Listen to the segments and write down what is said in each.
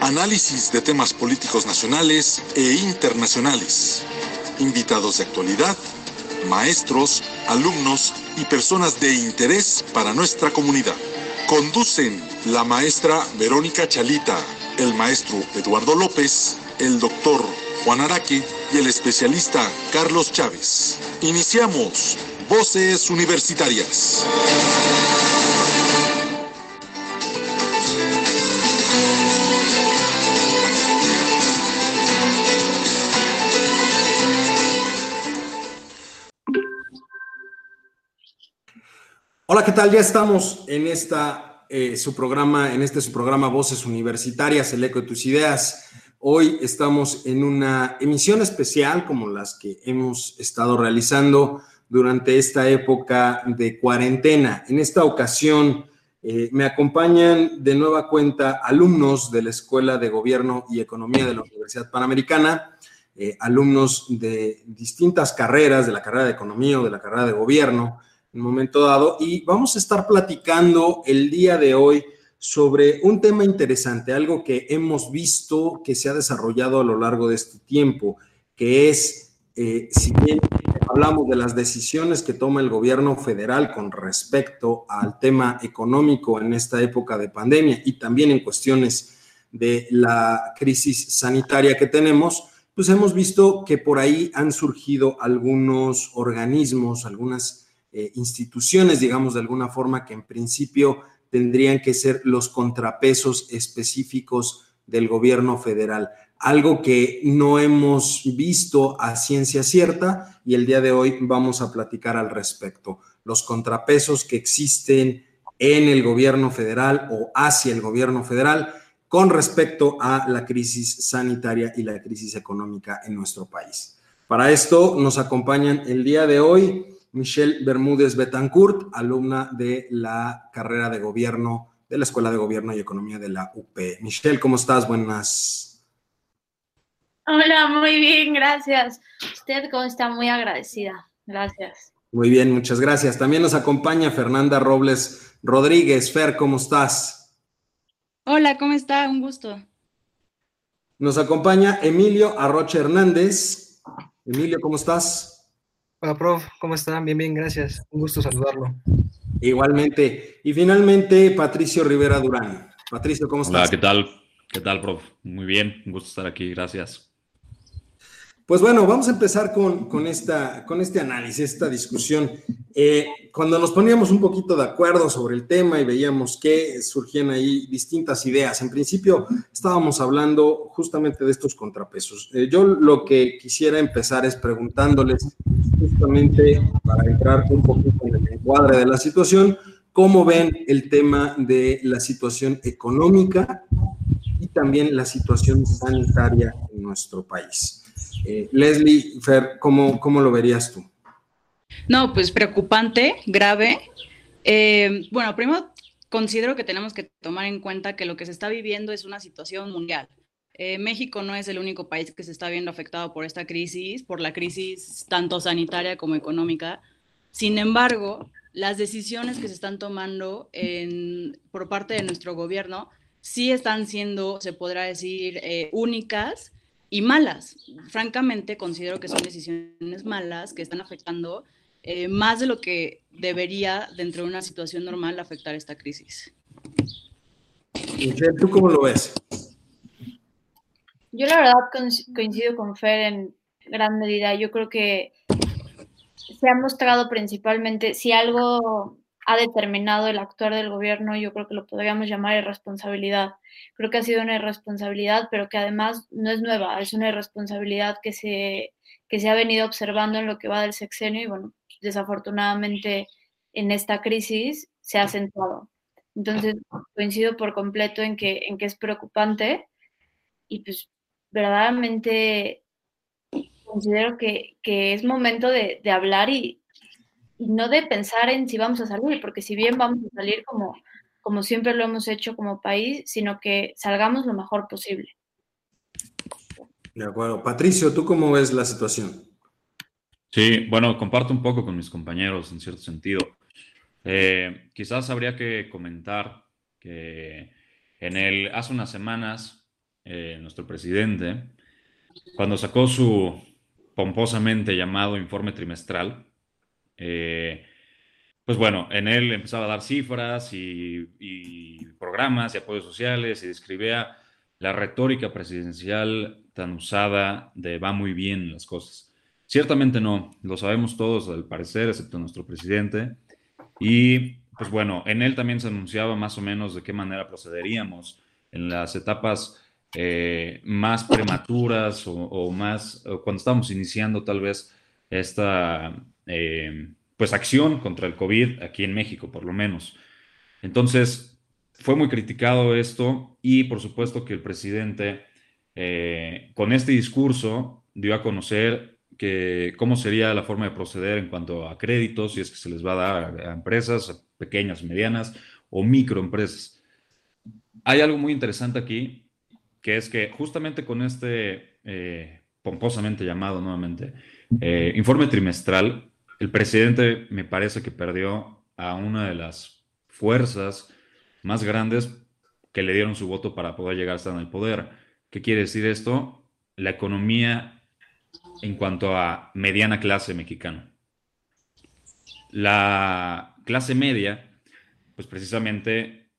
Análisis de temas políticos nacionales e internacionales. Invitados de actualidad, maestros, alumnos y personas de interés para nuestra comunidad. Conducen la maestra Verónica Chalita, el maestro Eduardo López, el doctor Juan Araque y el especialista Carlos Chávez. Iniciamos Voces Universitarias. Hola, ¿qué tal? Ya estamos en esta eh, su programa, en este su programa Voces Universitarias, el eco de tus ideas. Hoy estamos en una emisión especial como las que hemos estado realizando durante esta época de cuarentena. En esta ocasión eh, me acompañan de nueva cuenta alumnos de la Escuela de Gobierno y Economía de la Universidad Panamericana, eh, alumnos de distintas carreras, de la carrera de Economía o de la carrera de Gobierno, en momento dado, y vamos a estar platicando el día de hoy sobre un tema interesante, algo que hemos visto que se ha desarrollado a lo largo de este tiempo, que es, eh, si bien hablamos de las decisiones que toma el gobierno federal con respecto al tema económico en esta época de pandemia y también en cuestiones de la crisis sanitaria que tenemos, pues hemos visto que por ahí han surgido algunos organismos, algunas eh, instituciones, digamos de alguna forma, que en principio tendrían que ser los contrapesos específicos del gobierno federal. Algo que no hemos visto a ciencia cierta y el día de hoy vamos a platicar al respecto. Los contrapesos que existen en el gobierno federal o hacia el gobierno federal con respecto a la crisis sanitaria y la crisis económica en nuestro país. Para esto nos acompañan el día de hoy Michelle Bermúdez Betancourt, alumna de la carrera de gobierno de la Escuela de Gobierno y Economía de la UP. Michelle, ¿cómo estás? Buenas. Hola, muy bien, gracias. ¿Usted cómo está? Muy agradecida. Gracias. Muy bien, muchas gracias. También nos acompaña Fernanda Robles Rodríguez. Fer, ¿cómo estás? Hola, ¿cómo está? Un gusto. Nos acompaña Emilio Arrocha Hernández. Emilio, ¿cómo estás? Hola, prof, ¿cómo están? Bien, bien, gracias. Un gusto saludarlo. Igualmente. Y finalmente, Patricio Rivera Durán. Patricio, ¿cómo estás? Hola, ¿qué tal? ¿Qué tal, prof? Muy bien, un gusto estar aquí, gracias. Pues bueno, vamos a empezar con, esta, con este análisis, esta discusión. Eh, cuando nos poníamos un poquito de acuerdo sobre el tema y veíamos que surgían ahí distintas ideas, en principio estábamos hablando justamente de estos contrapesos. Eh, yo lo que quisiera empezar es preguntándoles justamente para entrar un poquito en el encuadre de la situación, cómo ven el tema de la situación económica y también la situación sanitaria en nuestro país. Eh, Leslie, Fer, ¿cómo, ¿cómo, lo verías tú? No, pues preocupante, grave. Eh, bueno, primero considero que tenemos que tomar en cuenta que lo que se está viviendo es una situación mundial. Eh, México no es el único país que se está viendo afectado por esta crisis, por la crisis tanto sanitaria como económica. Sin embargo, las decisiones que se están tomando por parte de nuestro gobierno sí están siendo, se podrá decir, únicas y malas. Francamente, considero que son decisiones malas que están afectando eh, más de lo que debería, dentro de una situación normal, afectar esta crisis. ¿tú cómo lo ves? Yo la verdad coincido con Fer en gran medida. Yo creo que se ha mostrado principalmente, si algo ha determinado el actuar del gobierno, yo creo que lo podríamos llamar irresponsabilidad. Creo que ha sido una irresponsabilidad, pero que además no es nueva, es una irresponsabilidad que se, que se ha venido observando en lo que va del sexenio y bueno, desafortunadamente en esta crisis se ha acentuado. Entonces, coincido por completo en que, en que es preocupante y pues verdaderamente considero que, es momento de, hablar y, no de pensar en si vamos a salir, porque si bien vamos a salir como, como siempre lo hemos hecho como país, sino que salgamos lo mejor posible. De acuerdo. Patricio, ¿tú cómo ves la situación? Sí, bueno, comparto un poco con mis compañeros en cierto sentido. Eh, quizás habría que comentar que en el, hace unas semanas, eh, nuestro presidente, cuando sacó su pomposamente llamado informe trimestral, eh, pues bueno, en él empezaba a dar cifras y, programas y apoyos sociales y describía la retórica presidencial tan usada de va muy bien las cosas. Ciertamente no, lo sabemos todos al parecer, excepto nuestro presidente. Y pues bueno, en él también se anunciaba más o menos de qué manera procederíamos en las etapas eh, más prematuras o, más, cuando estamos iniciando tal vez esta eh, pues acción contra el COVID aquí en México, por lo menos. Entonces, fue muy criticado esto y por supuesto que el presidente eh, con este discurso dio a conocer que cómo sería la forma de proceder en cuanto a créditos, si es que se les va a dar a, empresas pequeñas, medianas o microempresas. Hay algo muy interesante aquí, que es que justamente con este eh, pomposamente llamado nuevamente informe trimestral, el presidente me parece que perdió a una de las fuerzas más grandes que le dieron su voto para poder llegar a estar en el poder. ¿Qué quiere decir esto? La economía en cuanto a mediana clase mexicana. La clase media, pues precisamente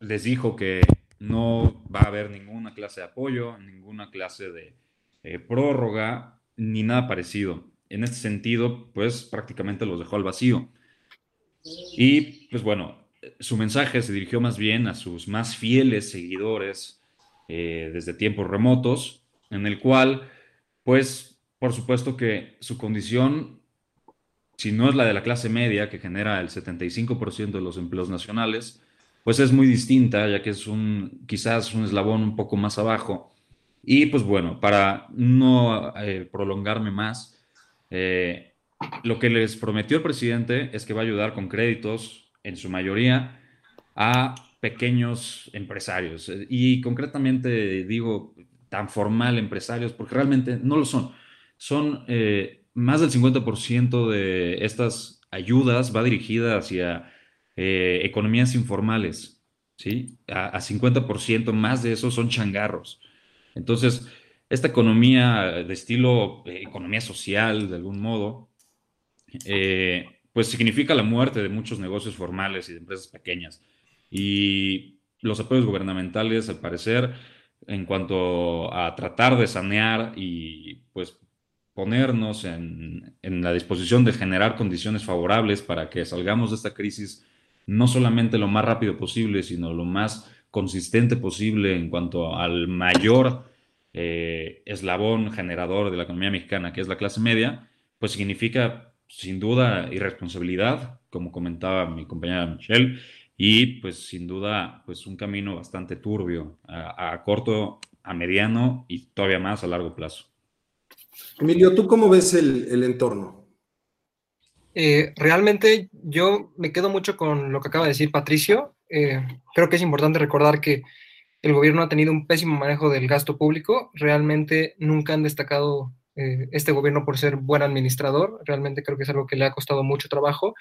les dijo que no va a haber ninguna clase de apoyo, ninguna clase de eh, prórroga, ni nada parecido. En este sentido, pues prácticamente los dejó al vacío. Y pues bueno, su mensaje se dirigió más bien a sus más fieles seguidores eh, desde tiempos remotos, en el cual pues por supuesto que su condición, si no es la de la clase media, que genera el 75% de los empleos nacionales, pues es muy distinta, ya que es un quizás un eslabón un poco más abajo. Y pues bueno, para no eh, prolongarme más, eh, lo que les prometió el presidente es que va a ayudar con créditos, en su mayoría, a pequeños empresarios. Y concretamente digo, tan formal empresarios, porque realmente no lo son. Son eh, más del 50% de estas ayudas va dirigida hacia eh, economías informales, ¿sí? A, 50% más de eso son changarros. Entonces, esta economía de estilo eh, economía social, de algún modo, pues significa la muerte de muchos negocios formales y de empresas pequeñas. Y los apoyos gubernamentales, al parecer, en cuanto a tratar de sanear y pues ponernos en, la disposición de generar condiciones favorables para que salgamos de esta crisis no solamente lo más rápido posible, sino lo más consistente posible en cuanto al mayor eh, eslabón generador de la economía mexicana, que es la clase media, pues significa sin duda irresponsabilidad, como comentaba mi compañera Michelle, y pues sin duda pues un camino bastante turbio a, corto, a mediano y todavía más a largo plazo. Emilio, ¿tú cómo ves el, entorno? Eh, realmente yo me quedo mucho con lo que acaba de decir Patricio. Eh, creo que es importante recordar que el gobierno ha tenido un pésimo manejo del gasto público. Realmente nunca han destacado eh, este gobierno por ser buen administrador. Realmente creo que es algo que le ha costado mucho trabajo.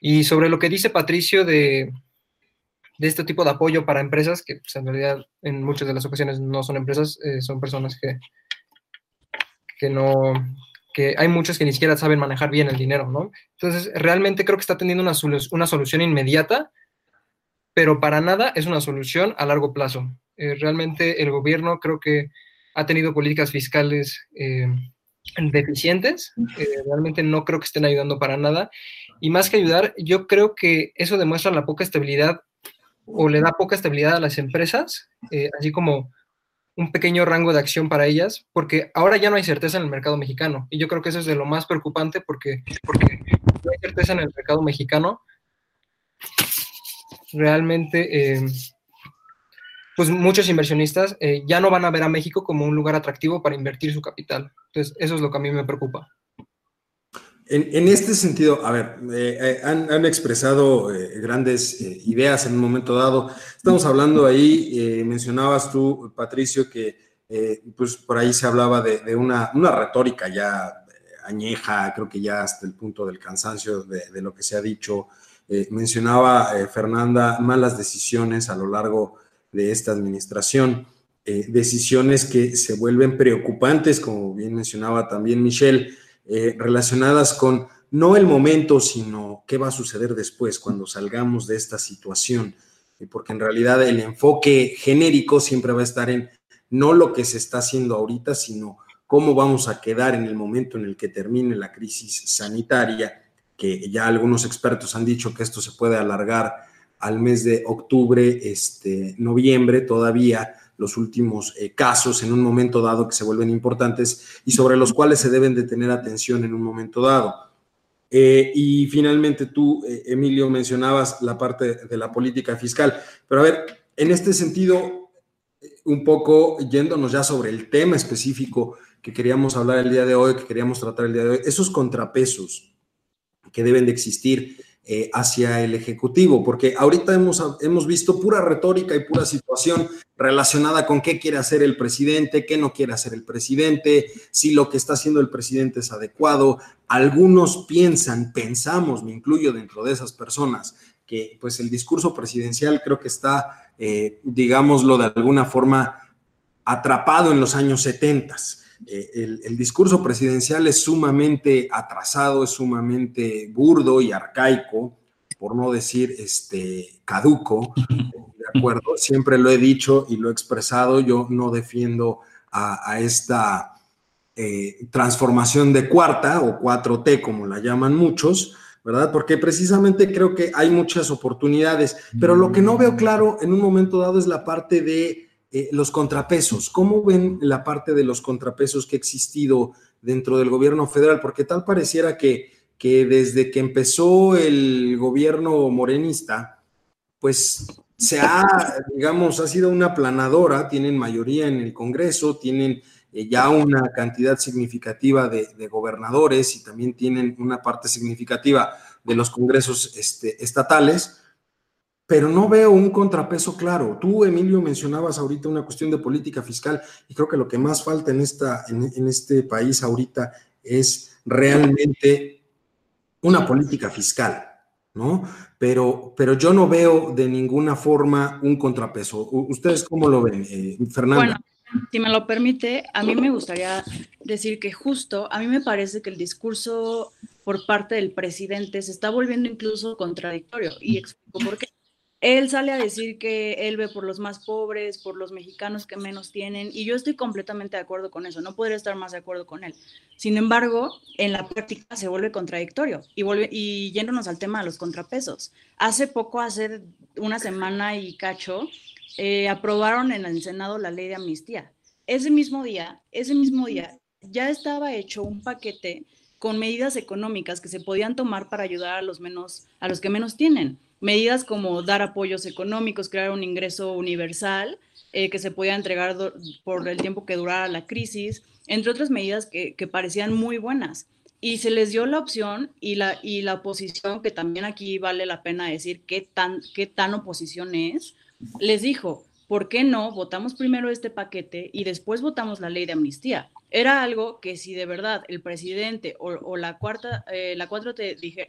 Y sobre lo que dice Patricio de, de este tipo de apoyo para empresas, que pues, en realidad en muchas de las ocasiones no son empresas, eh, son personas que, que no, que hay muchos que ni siquiera saben manejar bien el dinero, ¿no? Entonces, realmente creo que está teniendo una, una solución inmediata, pero para nada es una solución a largo plazo. Eh, realmente el gobierno creo que ha tenido políticas fiscales eh, deficientes, realmente no creo que estén ayudando para nada y más que ayudar, yo creo que eso demuestra la poca estabilidad o le da poca estabilidad a las empresas, eh, así como un pequeño rango de acción para ellas, porque ahora ya no hay certeza en el mercado mexicano. Y yo creo que eso es de lo más preocupante porque, porque no hay certeza en el mercado mexicano. Realmente, eh, pues muchos inversionistas eh, ya no van a ver a México como un lugar atractivo para invertir su capital. Entonces, eso es lo que a mí me preocupa. En, este sentido, a ver, eh, eh, han, expresado grandes ideas en un momento dado. Estamos hablando ahí, mencionabas tú, Patricio, que pues por ahí se hablaba de, una, una, retórica ya añeja, creo que ya hasta el punto del cansancio de, de lo que se ha dicho. Mencionaba Fernanda malas decisiones a lo largo de esta administración. Eh, decisiones que se vuelven preocupantes, como bien mencionaba también Michelle, eh, relacionadas con no el momento, sino qué va a suceder después cuando salgamos de esta situación, eh, porque en realidad el enfoque genérico siempre va a estar en no lo que se está haciendo ahorita, sino cómo vamos a quedar en el momento en el que termine la crisis sanitaria, que ya algunos expertos han dicho que esto se puede alargar al mes de octubre, este, noviembre, todavía los últimos eh, casos en un momento dado que se vuelven importantes y sobre los cuales se deben de tener atención en un momento dado. Eh, y finalmente tú, eh, Emilio, mencionabas la parte de la política fiscal. Pero a ver, en este sentido, un poco yéndonos ya sobre el tema específico que queríamos hablar el día de hoy, que queríamos tratar el día de hoy, esos contrapesos que deben de existir eh, hacia el Ejecutivo, porque ahorita hemos, hemos visto pura retórica y pura situación relacionada con qué quiere hacer el presidente, qué no quiere hacer el presidente, si lo que está haciendo el presidente es adecuado. Algunos piensan, pensamos, me incluyo dentro de esas personas, que pues el discurso presidencial creo que está, eh, digámoslo de alguna forma, atrapado en los años 70 eh, el, discurso presidencial es sumamente atrasado, es sumamente burdo y arcaico, por no decir este, caduco, ¿de acuerdo? Siempre lo he dicho y lo he expresado, yo no defiendo a, esta eh, transformación de cuarta o 4T, como la llaman muchos, ¿verdad? Porque precisamente creo que hay muchas oportunidades, pero lo que no veo claro en un momento dado es la parte de eh, los contrapesos, ¿cómo ven la parte de los contrapesos que ha existido dentro del gobierno federal? Porque tal pareciera que, que desde que empezó el gobierno morenista, pues se ha, digamos, ha sido una planadora, tienen mayoría en el Congreso, tienen eh, ya una cantidad significativa de, gobernadores y también tienen una parte significativa de los congresos este, estatales pero no veo un contrapeso claro. Tú, Emilio, mencionabas ahorita una cuestión de política fiscal y creo que lo que más falta en, esta, en, este país ahorita es realmente una política fiscal, ¿no? Pero, pero yo no veo de ninguna forma un contrapeso. ¿Ustedes cómo lo ven, eh, Fernanda? Bueno, si me lo permite, a mí me gustaría decir que justo, a mí me parece que el discurso por parte del presidente se está volviendo incluso contradictorio y explico por qué. Él sale a decir que él ve por los más pobres, por los mexicanos que menos tienen, y yo estoy completamente de acuerdo con eso, no podría estar más de acuerdo con él. Sin embargo, en la práctica se vuelve contradictorio y, vuelve, y yéndonos al tema de los contrapesos. Hace poco, hace una semana y cacho, eh, aprobaron en el Senado la ley de amnistía. Ese mismo día, ese mismo día, ya estaba hecho un paquete con medidas económicas que se podían tomar para ayudar a los menos, a los que menos tienen medidas como dar apoyos económicos, crear un ingreso universal eh, que se pueda entregar por el tiempo que durara la crisis, entre otras medidas que, parecían muy buenas. Y se les dio la opción y la, y oposición, que también aquí vale la pena decir qué tan, qué tan oposición es, les dijo, ¿por qué no votamos primero este paquete y después votamos la ley de amnistía? Era algo que si de verdad el presidente o, la cuarta, eh, la 4T dije,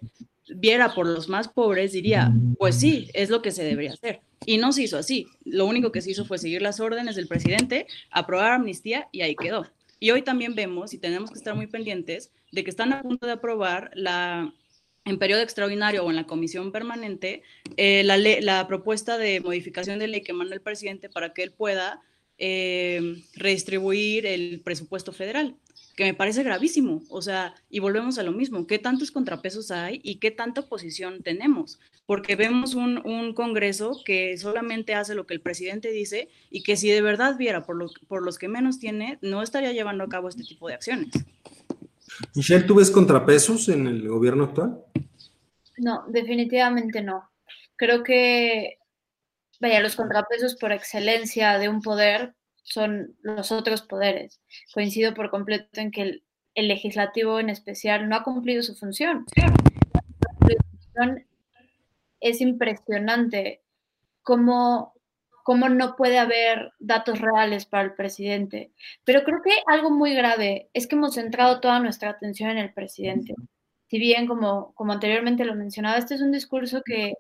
viera por los más pobres, diría, pues sí, es lo que se debería hacer. Y no se hizo así. Lo único que se hizo fue seguir las órdenes del presidente, aprobar amnistía y ahí quedó. Y hoy también vemos, y tenemos que estar muy pendientes, de que están a punto de aprobar la, en periodo extraordinario o en la comisión permanente eh, la, la propuesta de modificación de ley que manda el presidente para que él pueda eh, redistribuir el presupuesto federal que me parece gravísimo. O sea, y volvemos a lo mismo, ¿qué tantos contrapesos hay y qué tanta oposición tenemos? Porque vemos un, Congreso que solamente hace lo que el presidente dice y que si de verdad viera por, por los que menos tiene, no estaría llevando a cabo este tipo de acciones. Michelle, ¿tú ves contrapesos en el gobierno actual? No, definitivamente no. Creo que vaya, los contrapesos por excelencia de un poder son los otros poderes. Coincido por completo en que el, legislativo en especial no ha cumplido su función. Es impresionante cómo, cómo no puede haber datos reales para el presidente. Pero creo que algo muy grave es que hemos centrado toda nuestra atención en el presidente. Si bien, como, como anteriormente lo mencionaba, este es un discurso que,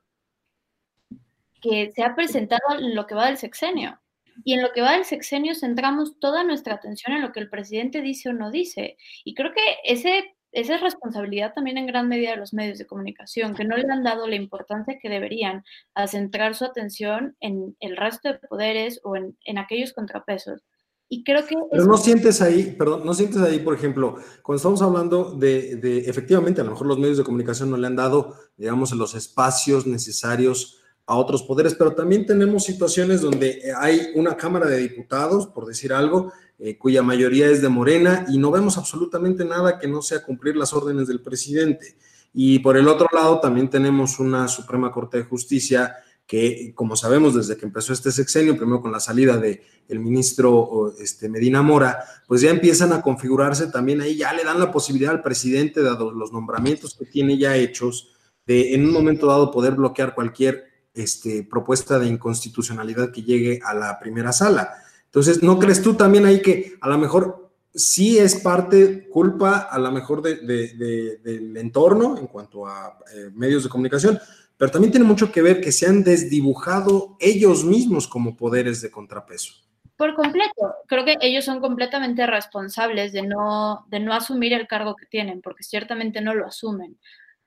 que se ha presentado en lo que va del sexenio. Y en lo que va del sexenio centramos toda nuestra atención en lo que el presidente dice o no dice. Y creo que ese, esa es responsabilidad también en gran medida de los medios de comunicación, que no le han dado la importancia que deberían a centrar su atención en el resto de poderes o en, en aquellos contrapesos. Y creo que... Pero no sientes ahí, perdón, no sientes ahí, por ejemplo, cuando estamos hablando de, de, efectivamente, a lo mejor los medios de comunicación no le han dado, digamos, los espacios necesarios a otros poderes, pero también tenemos situaciones donde hay una Cámara de Diputados, por decir algo, eh, cuya mayoría es de Morena y no vemos absolutamente nada que no sea cumplir las órdenes del presidente. Y por el otro lado, también tenemos una Suprema Corte de Justicia que, como sabemos, desde que empezó este sexenio, primero con la salida del el ministro este, Medina Mora, pues ya empiezan a configurarse también ahí, ya le dan la posibilidad al presidente, dado los nombramientos que tiene ya hechos, de en un momento dado poder bloquear cualquier este, propuesta de inconstitucionalidad que llegue a la primera sala. Entonces, ¿no crees tú también ahí que a lo mejor sí es parte, culpa a lo mejor del entorno en cuanto a eh, medios de comunicación, pero también tiene mucho que ver que se han desdibujado ellos mismos como poderes de contrapeso? Por completo, creo que ellos son completamente responsables de no, de no asumir el cargo que tienen, porque ciertamente no lo asumen.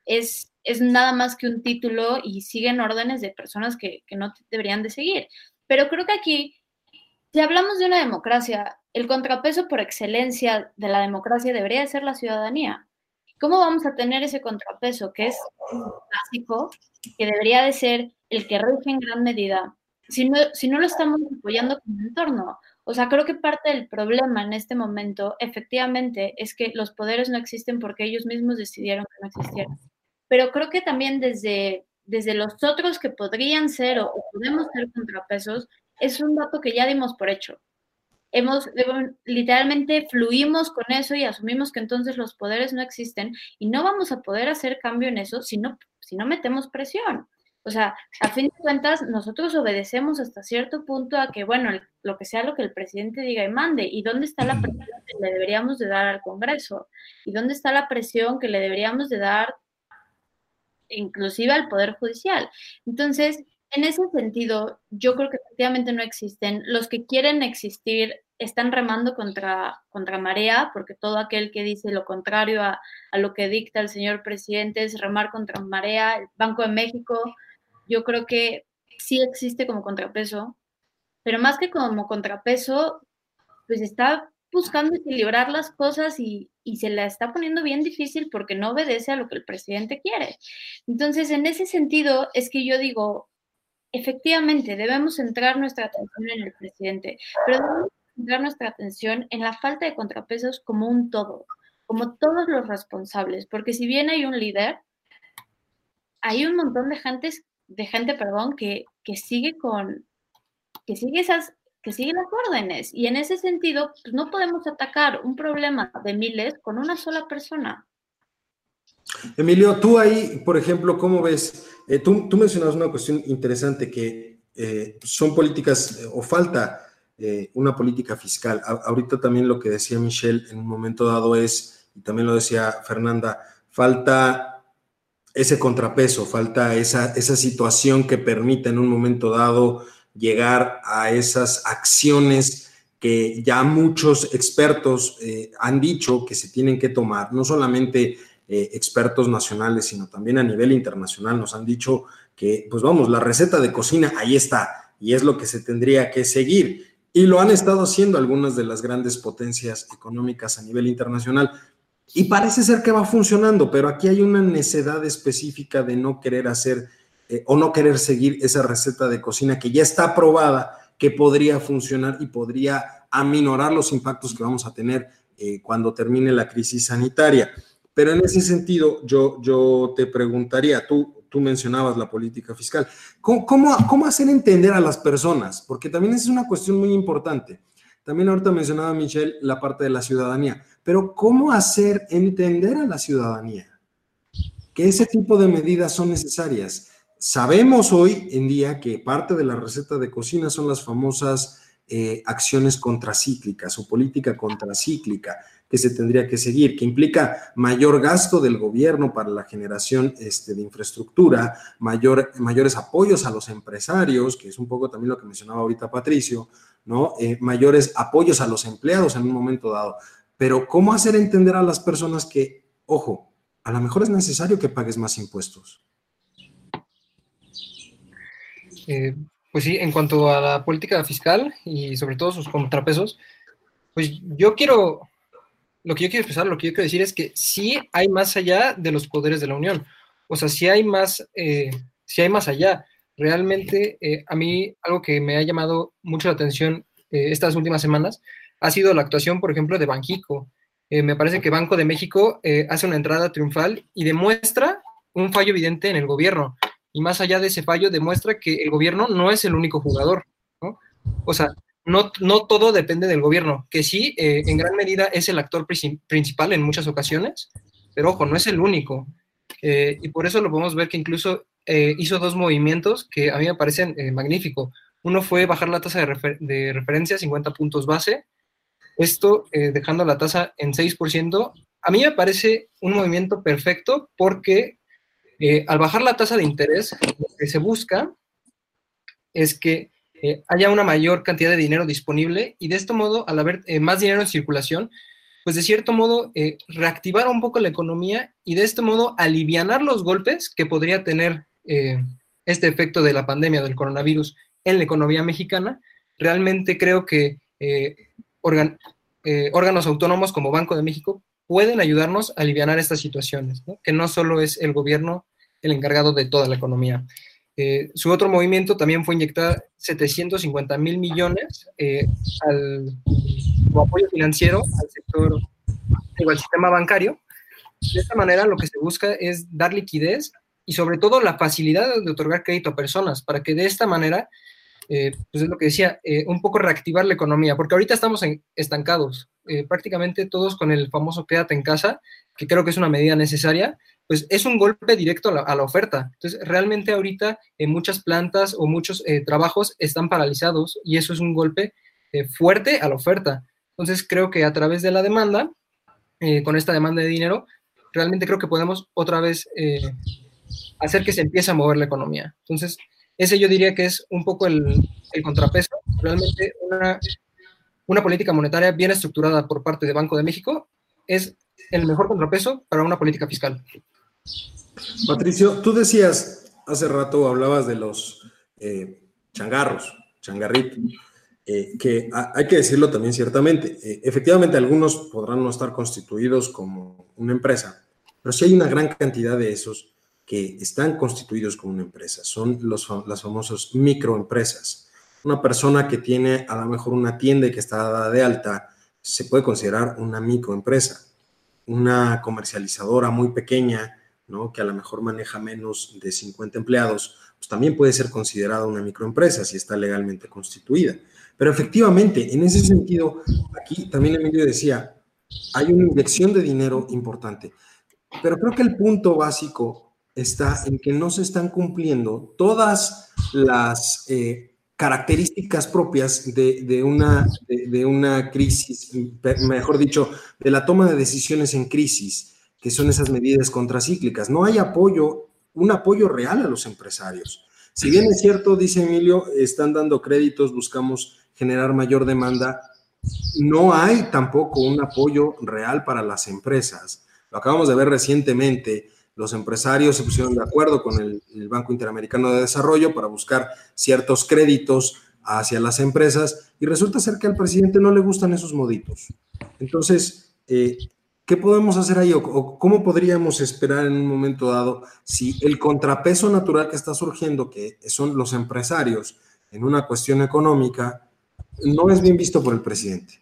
Es es nada más que un título y siguen órdenes de personas que, no deberían de seguir. Pero creo que aquí, si hablamos de una democracia, el contrapeso por excelencia de la democracia debería de ser la ciudadanía. ¿Cómo vamos a tener ese contrapeso que es básico, que debería de ser el que rige en gran medida, si no, si no lo estamos apoyando como entorno? O sea, creo que parte del problema en este momento, efectivamente, es que los poderes no existen porque ellos mismos decidieron que no existieran pero creo que también desde, desde los otros que podrían ser o, podemos ser contrapesos, es un dato que ya dimos por hecho. Hemos, literalmente fluimos con eso y asumimos que entonces los poderes no existen y no vamos a poder hacer cambio en eso si no, si no metemos presión. O sea, a fin de cuentas, nosotros obedecemos hasta cierto punto a que, bueno, lo que sea lo que el presidente diga y mande. ¿Y dónde está la presión que le deberíamos de dar al Congreso? ¿Y dónde está la presión que le deberíamos de dar inclusive al Poder Judicial. Entonces, en ese sentido, yo creo que efectivamente no existen. Los que quieren existir están remando contra, contra marea, porque todo aquel que dice lo contrario a, a, lo que dicta el señor presidente es remar contra marea. El Banco de México, yo creo que sí existe como contrapeso, pero más que como contrapeso, pues está buscando equilibrar las cosas y, se la está poniendo bien difícil porque no obedece a lo que el presidente quiere. Entonces, en ese sentido, es que yo digo, efectivamente, debemos centrar nuestra atención en el presidente, pero debemos centrar nuestra atención en la falta de contrapesos como un todo, como todos los responsables, porque si bien hay un líder, hay un montón de gente, de gente perdón, que, que sigue con, que sigue esas que sigue las órdenes. Y en ese sentido, pues, no podemos atacar un problema de miles con una sola persona. Emilio, tú ahí, por ejemplo, ¿cómo ves? Eh, tú, tú, mencionas una cuestión interesante que eh, son políticas eh, o falta una política fiscal. ahorita también lo que decía Michelle en un momento dado es, y también lo decía Fernanda, falta ese contrapeso, falta esa, esa situación que permita en un momento dado llegar a esas acciones que ya muchos expertos eh, han dicho que se tienen que tomar, no solamente eh, expertos nacionales, sino también a nivel internacional nos han dicho que, pues vamos, la receta de cocina ahí está y es lo que se tendría que seguir. Y lo han estado haciendo algunas de las grandes potencias económicas a nivel internacional. Y parece ser que va funcionando, pero aquí hay una necedad específica de no querer hacer eh, o no querer seguir esa receta de cocina que ya está aprobada, que podría funcionar y podría aminorar los impactos que vamos a tener eh, cuando termine la crisis sanitaria. Pero en ese sentido, yo, yo te preguntaría, tú tú mencionabas la política fiscal. ¿Cómo, cómo, hacer entender a las personas? Porque también es una cuestión muy importante. También ahorita mencionaba Michelle la parte de la ciudadanía, pero ¿cómo hacer entender a la ciudadanía que ese tipo de medidas son necesarias? Sabemos hoy en día que parte de la receta de cocina son las famosas eh, acciones contracíclicas o política contracíclica que se tendría que seguir, que implica mayor gasto del gobierno para la generación este, de infraestructura, mayor, mayores apoyos a los empresarios, que es un poco también lo que mencionaba ahorita Patricio, ¿no? Eh, mayores apoyos a los empleados en un momento dado. Pero ¿cómo hacer entender a las personas que, ojo, a lo mejor es necesario que pagues más impuestos? Eh, pues sí, en cuanto a la política fiscal y sobre todo sus contrapesos, pues yo quiero lo que yo quiero expresar, lo que yo quiero decir es que sí hay más allá de los poderes de la Unión. O sea, sí hay más, eh, hay más allá. Realmente, eh, a mí algo que me ha llamado mucho la atención eh, estas últimas semanas ha sido la actuación, por ejemplo, de Banjico. me parece que Banco de México hace una entrada triunfal y demuestra un fallo evidente en el gobierno. Y más allá de ese fallo, demuestra que el gobierno no es el único jugador. ¿no? O sea, no, todo depende del gobierno, que sí, eh, en gran medida es el actor principal en muchas ocasiones, pero ojo, no es el único. Eh, y por eso lo podemos ver que incluso eh, hizo dos movimientos que a mí me parecen magníficos. Uno fue bajar la tasa de, de referencia a 50 puntos base, esto dejando la tasa en 6%. A mí me parece un movimiento perfecto porque al bajar la tasa de interés, lo que se busca es que eh, haya una mayor cantidad de dinero disponible y de este modo, al haber eh, más dinero en circulación, pues de cierto modo eh, reactivar un poco la economía y de este modo alivianar los golpes que podría tener este efecto de la pandemia del coronavirus en la economía mexicana. Realmente creo que órganos autónomos como Banco de México pueden ayudarnos a aliviar estas situaciones, que no solo es el gobierno el encargado de toda la economía. Eh, su otro movimiento también fue inyectar 750 mil millones eh, al, apoyo financiero al sector, o al sistema bancario. De esta manera lo que se busca es dar liquidez y sobre todo la facilidad de otorgar crédito a personas para que de esta manera, eh, pues es lo que decía, un poco reactivar la economía, porque ahorita estamos estancados, prácticamente todos con el famoso quédate en casa, que creo que es una medida necesaria, pues es un golpe directo a la, oferta. Entonces, realmente ahorita en muchas plantas o muchos eh, trabajos están paralizados y eso es un golpe eh, fuerte a la oferta. Entonces, creo que a través de la demanda, eh, con esta demanda de dinero, realmente creo que podemos otra vez hacer que se empiece a mover la economía. Entonces, ese yo diría que es un poco el, contrapeso. Realmente una, una política monetaria bien estructurada por parte de Banco de México es el mejor contrapeso para una política fiscal. Patricio, tú decías, hace rato hablabas de los eh, changarros, changarritos, eh, que hay que decirlo también ciertamente. Eh, efectivamente, algunos podrán no estar constituidos como una empresa, pero sí hay una gran cantidad de esos que están constituidos como una empresa. Son los, las famosas microempresas. Una persona que tiene a lo mejor una tienda y que está dada de alta se puede considerar una microempresa. Una comercializadora muy pequeña que a lo mejor maneja menos de 50 empleados, pues también puede ser considerada una microempresa si está legalmente constituida. Pero efectivamente, en ese sentido, aquí también Emilio decía, hay una inyección de dinero importante. Pero creo que el punto básico está en que no se están cumpliendo todas las eh, características propias de, una, de, una crisis, mejor dicho, de la toma de decisiones en crisis que son esas medidas contracíclicas. No hay apoyo, un apoyo real a los empresarios. Si bien es cierto, dice Emilio, están dando créditos, buscamos generar mayor demanda, no hay tampoco un apoyo real para las empresas. Lo acabamos de ver recientemente. Los empresarios se pusieron de acuerdo con el, Banco Interamericano de Desarrollo para buscar ciertos créditos hacia las empresas y resulta ser que al presidente no le gustan esos moditos. Entonces, eh, ¿Qué podemos hacer ahí o, cómo podríamos esperar en un momento dado si el contrapeso natural que está surgiendo, que son los empresarios en una cuestión económica, no es bien visto por el presidente?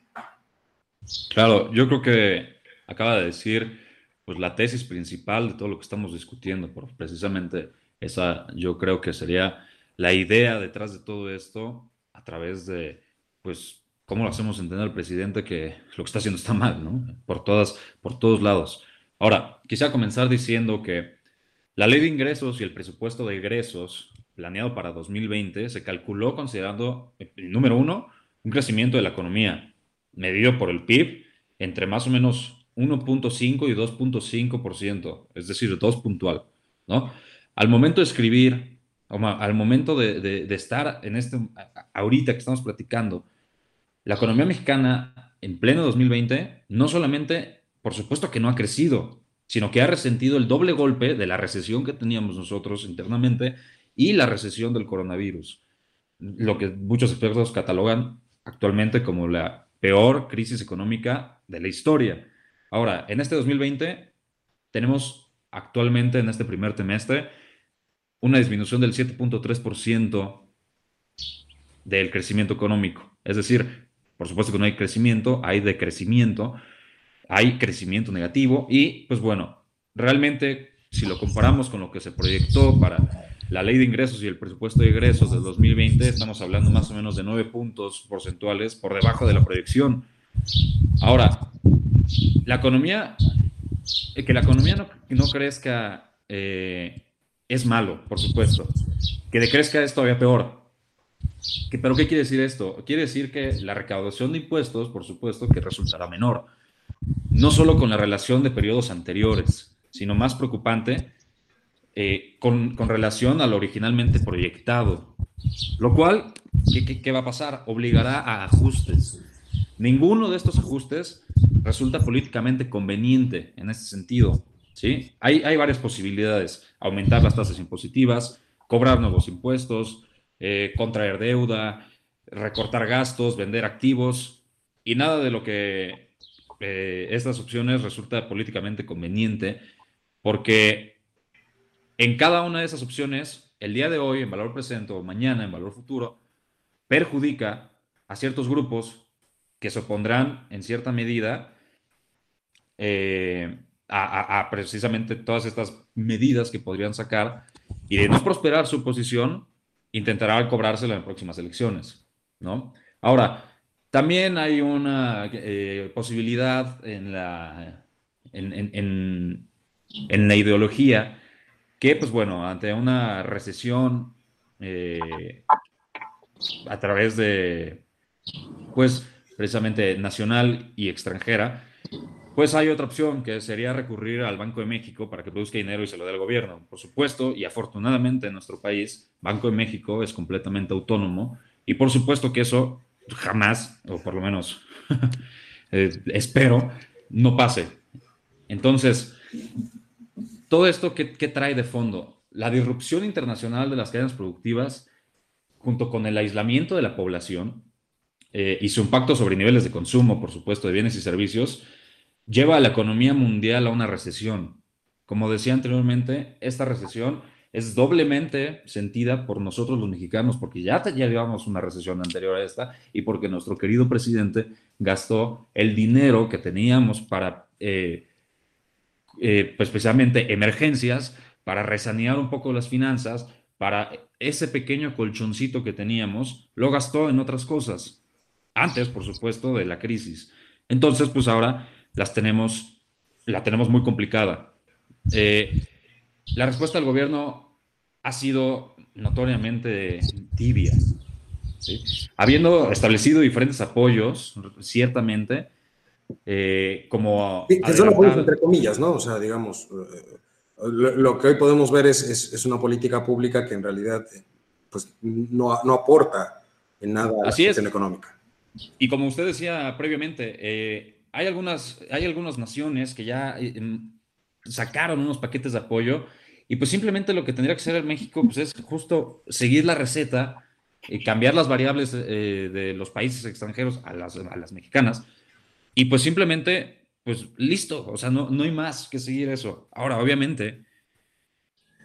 Claro, yo creo que acaba de decir pues la tesis principal de todo lo que estamos discutiendo, por precisamente Esa yo creo que sería la idea detrás de todo esto a través de, pues, cómo lo hacemos entender al presidente que lo que está haciendo está mal, ¿no? Por, todas, por todos lados. Ahora, quisiera comenzar diciendo que la ley de ingresos y el presupuesto de ingresos planeado para 2020 se calculó considerando, número uno, un crecimiento de la economía medido por el PIB entre más o menos 1.5 y 2.5%, es decir, dos puntual, ¿no? Al momento de escribir, al momento de, de estar en este, ahorita que estamos platicando, la economía mexicana en pleno 2020 no solamente, por supuesto que no ha crecido, sino que ha resentido el doble golpe de la recesión que teníamos nosotros internamente y la recesión del coronavirus, lo que muchos expertos catalogan actualmente como la peor crisis económica de la historia. Ahora, en este 2020 tenemos actualmente en este primer trimestre una disminución del 7.3% del crecimiento económico. Es decir, por supuesto que no hay crecimiento, hay decrecimiento, hay crecimiento negativo y pues bueno, realmente si lo comparamos con lo que se proyectó para la ley de ingresos y el presupuesto de ingresos del 2020, estamos hablando más o menos de nueve puntos porcentuales por debajo de la proyección. Ahora, la economía, eh, que la economía no, no crezca eh, es malo, por supuesto. Que decrezca es todavía peor. ¿Pero qué quiere decir esto? Quiere decir que la recaudación de impuestos, por supuesto, que resultará menor. No solo con la relación de periodos anteriores, sino más preocupante, eh, con, relación a lo originalmente proyectado. Lo cual, ¿qué, va a pasar? Obligará a ajustes. Ninguno de estos ajustes resulta políticamente conveniente en este sentido. ¿sí? Hay, hay varias posibilidades. Aumentar las tasas impositivas, cobrar nuevos impuestos, eh, contraer deuda, recortar gastos, vender activos, y nada de lo que eh, estas opciones resulta políticamente conveniente, porque en cada una de esas opciones, el día de hoy en valor presente o mañana en valor futuro, perjudica a ciertos grupos que se opondrán en cierta medida eh, a, precisamente todas estas medidas que podrían sacar y de no prosperar su posición, intentará cobrárselo en próximas elecciones, ¿no? Ahora, también hay una eh, posibilidad en la, en, la ideología que, pues bueno, ante una recesión eh, a través de, pues, precisamente nacional y extranjera, pues hay otra opción que sería recurrir al Banco de México para que produzca dinero y se lo dé al gobierno. Por supuesto, y afortunadamente en nuestro país, Banco de México es completamente autónomo y por supuesto que eso jamás, o por lo menos eh, espero, no pase. Entonces, todo esto, ¿qué, trae de fondo? La disrupción internacional de las cadenas productivas, junto con el aislamiento de la población eh, y su impacto sobre niveles de consumo, por supuesto, de bienes y servicios, lleva a la economía mundial a una recesión. Como decía anteriormente, esta recesión es doblemente sentida por nosotros los mexicanos, porque ya, ya llevamos una recesión anterior a esta y porque nuestro querido presidente gastó el dinero que teníamos para, eh, eh, pues emergencias, para resanear un poco las finanzas, para ese pequeño colchoncito que teníamos, lo gastó en otras cosas, antes, por supuesto, de la crisis. Entonces, pues ahora las tenemos, la tenemos muy complicada. Eh, la respuesta del gobierno ha sido notoriamente tibia. Habiendo establecido diferentes apoyos, ciertamente, eh, como... Sí, que son apoyos entre comillas, ¿no? O sea, digamos, eh, lo, que hoy podemos ver es, es, una política pública que en realidad pues, no, no aporta en nada a la situación económica. Y como usted decía previamente, hay algunas, hay algunas naciones que ya eh, em, sacaron unos paquetes de apoyo y pues simplemente lo que tendría que hacer México pues es justo seguir la receta y cambiar las variables eh, de los países extranjeros a las, a las mexicanas y pues simplemente pues listo, o sea, no, no hay más que seguir eso. Ahora, obviamente,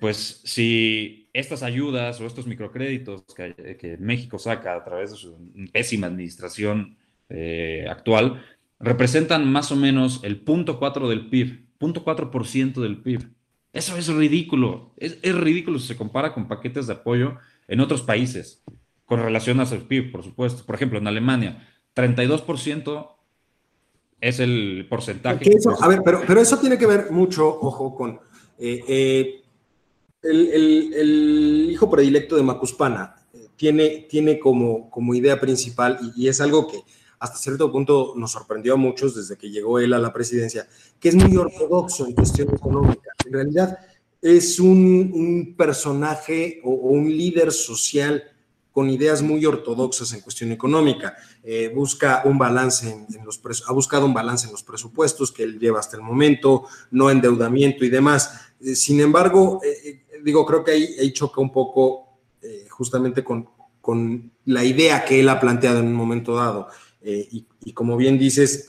pues si estas ayudas o estos microcréditos que, que México saca a través de su pésima administración eh, actual, representan más o menos el punto 4 del PIB, punto 4% del PIB. Eso es ridículo. Es, es ridículo si se compara con paquetes de apoyo en otros países, con relación a su PIB, por supuesto. Por ejemplo, en Alemania, 32% es el porcentaje. a ver, pero, pero eso tiene que ver mucho, ojo, con eh, eh, el, hijo predilecto de Macuspana. Eh, tiene, tiene como, como idea principal, y, es algo que hasta cierto punto nos sorprendió a muchos desde que llegó él a la presidencia, que es muy ortodoxo en cuestión económica. En realidad es un, personaje o, o un líder social con ideas muy ortodoxas en cuestión económica. Eh, busca un balance en, los ha buscado un balance en los presupuestos que él lleva hasta el momento, no endeudamiento y demás. Eh, sin embargo, eh, digo, creo que ahí, ahí choca un poco justamente con, con, la idea que él ha planteado en un momento dado. Y, y, como bien dices,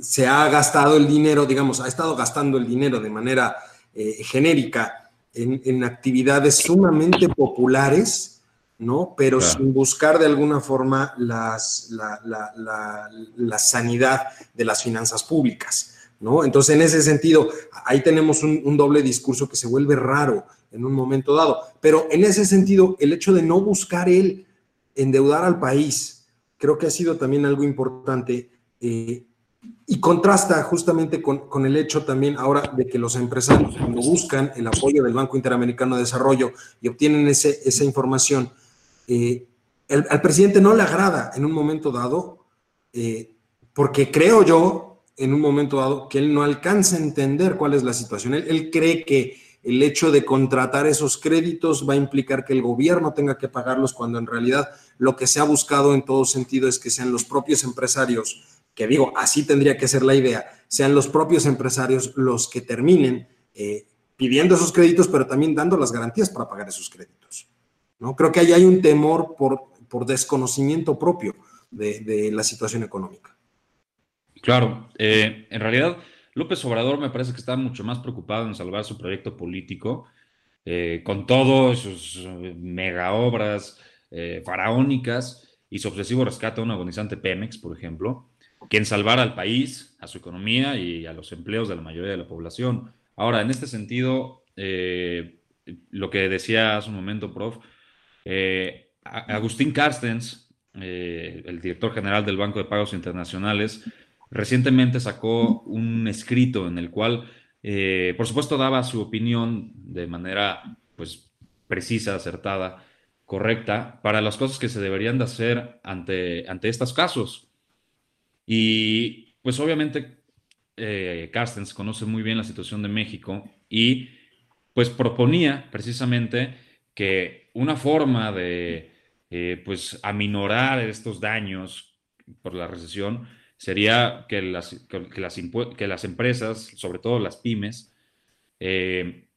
se ha gastado el dinero, digamos, ha estado gastando el dinero de manera genérica en, en actividades sumamente populares ¿no? Pero sin buscar de alguna forma las, la, sanidad de las finanzas públicas, ¿no? Entonces, en ese sentido, ahí tenemos un, doble discurso que se vuelve raro en un momento dado. Pero en ese sentido, el hecho de no buscar él endeudar al país, creo que ha sido también algo importante. Eh, y contrasta justamente con, el hecho también ahora de que los empresarios cuando buscan el apoyo del Banco Interamericano de Desarrollo y obtienen ese, esa información, eh, al presidente no le agrada en un momento dado, eh, porque creo yo, en un momento dado, que él no alcanza a entender cuál es la situación. Él, cree que el hecho de contratar esos créditos va a implicar que el gobierno tenga que pagarlos, cuando en realidad lo que se ha buscado en todo sentido es que sean los propios empresarios, que digo, así tendría que ser la idea, sean los propios empresarios los que terminen eh, pidiendo esos créditos, pero también dando las garantías para pagar esos créditos. ¿no? Creo que ahí hay un temor por, por desconocimiento propio de, la situación económica. Claro, eh, en realidad López Obrador me parece que está mucho más preocupado en salvar su proyecto político, eh, con todos sus mega obras eh, faraónicas y su obsesivo rescate a un agonizante Pemex, por ejemplo, que en salvar al país, a su economía y a los empleos de la mayoría de la población. Ahora, en este sentido, lo que decía hace un momento, prof, eh, Agustín Carstens, eh, el director general del Banco de Pagos Internacionales, recientemente sacó un escrito en el cual, eh, por supuesto, daba su opinión de manera pues, precisa, acertada, correcta, para las cosas que se deberían de hacer ante, ante estos casos. Y pues obviamente Carstens conoce muy bien la situación de México y pues proponía precisamente que una forma de eh, pues aminorar estos daños por la recesión sería que las, que las, empresas, sobre todo las pymes, eh,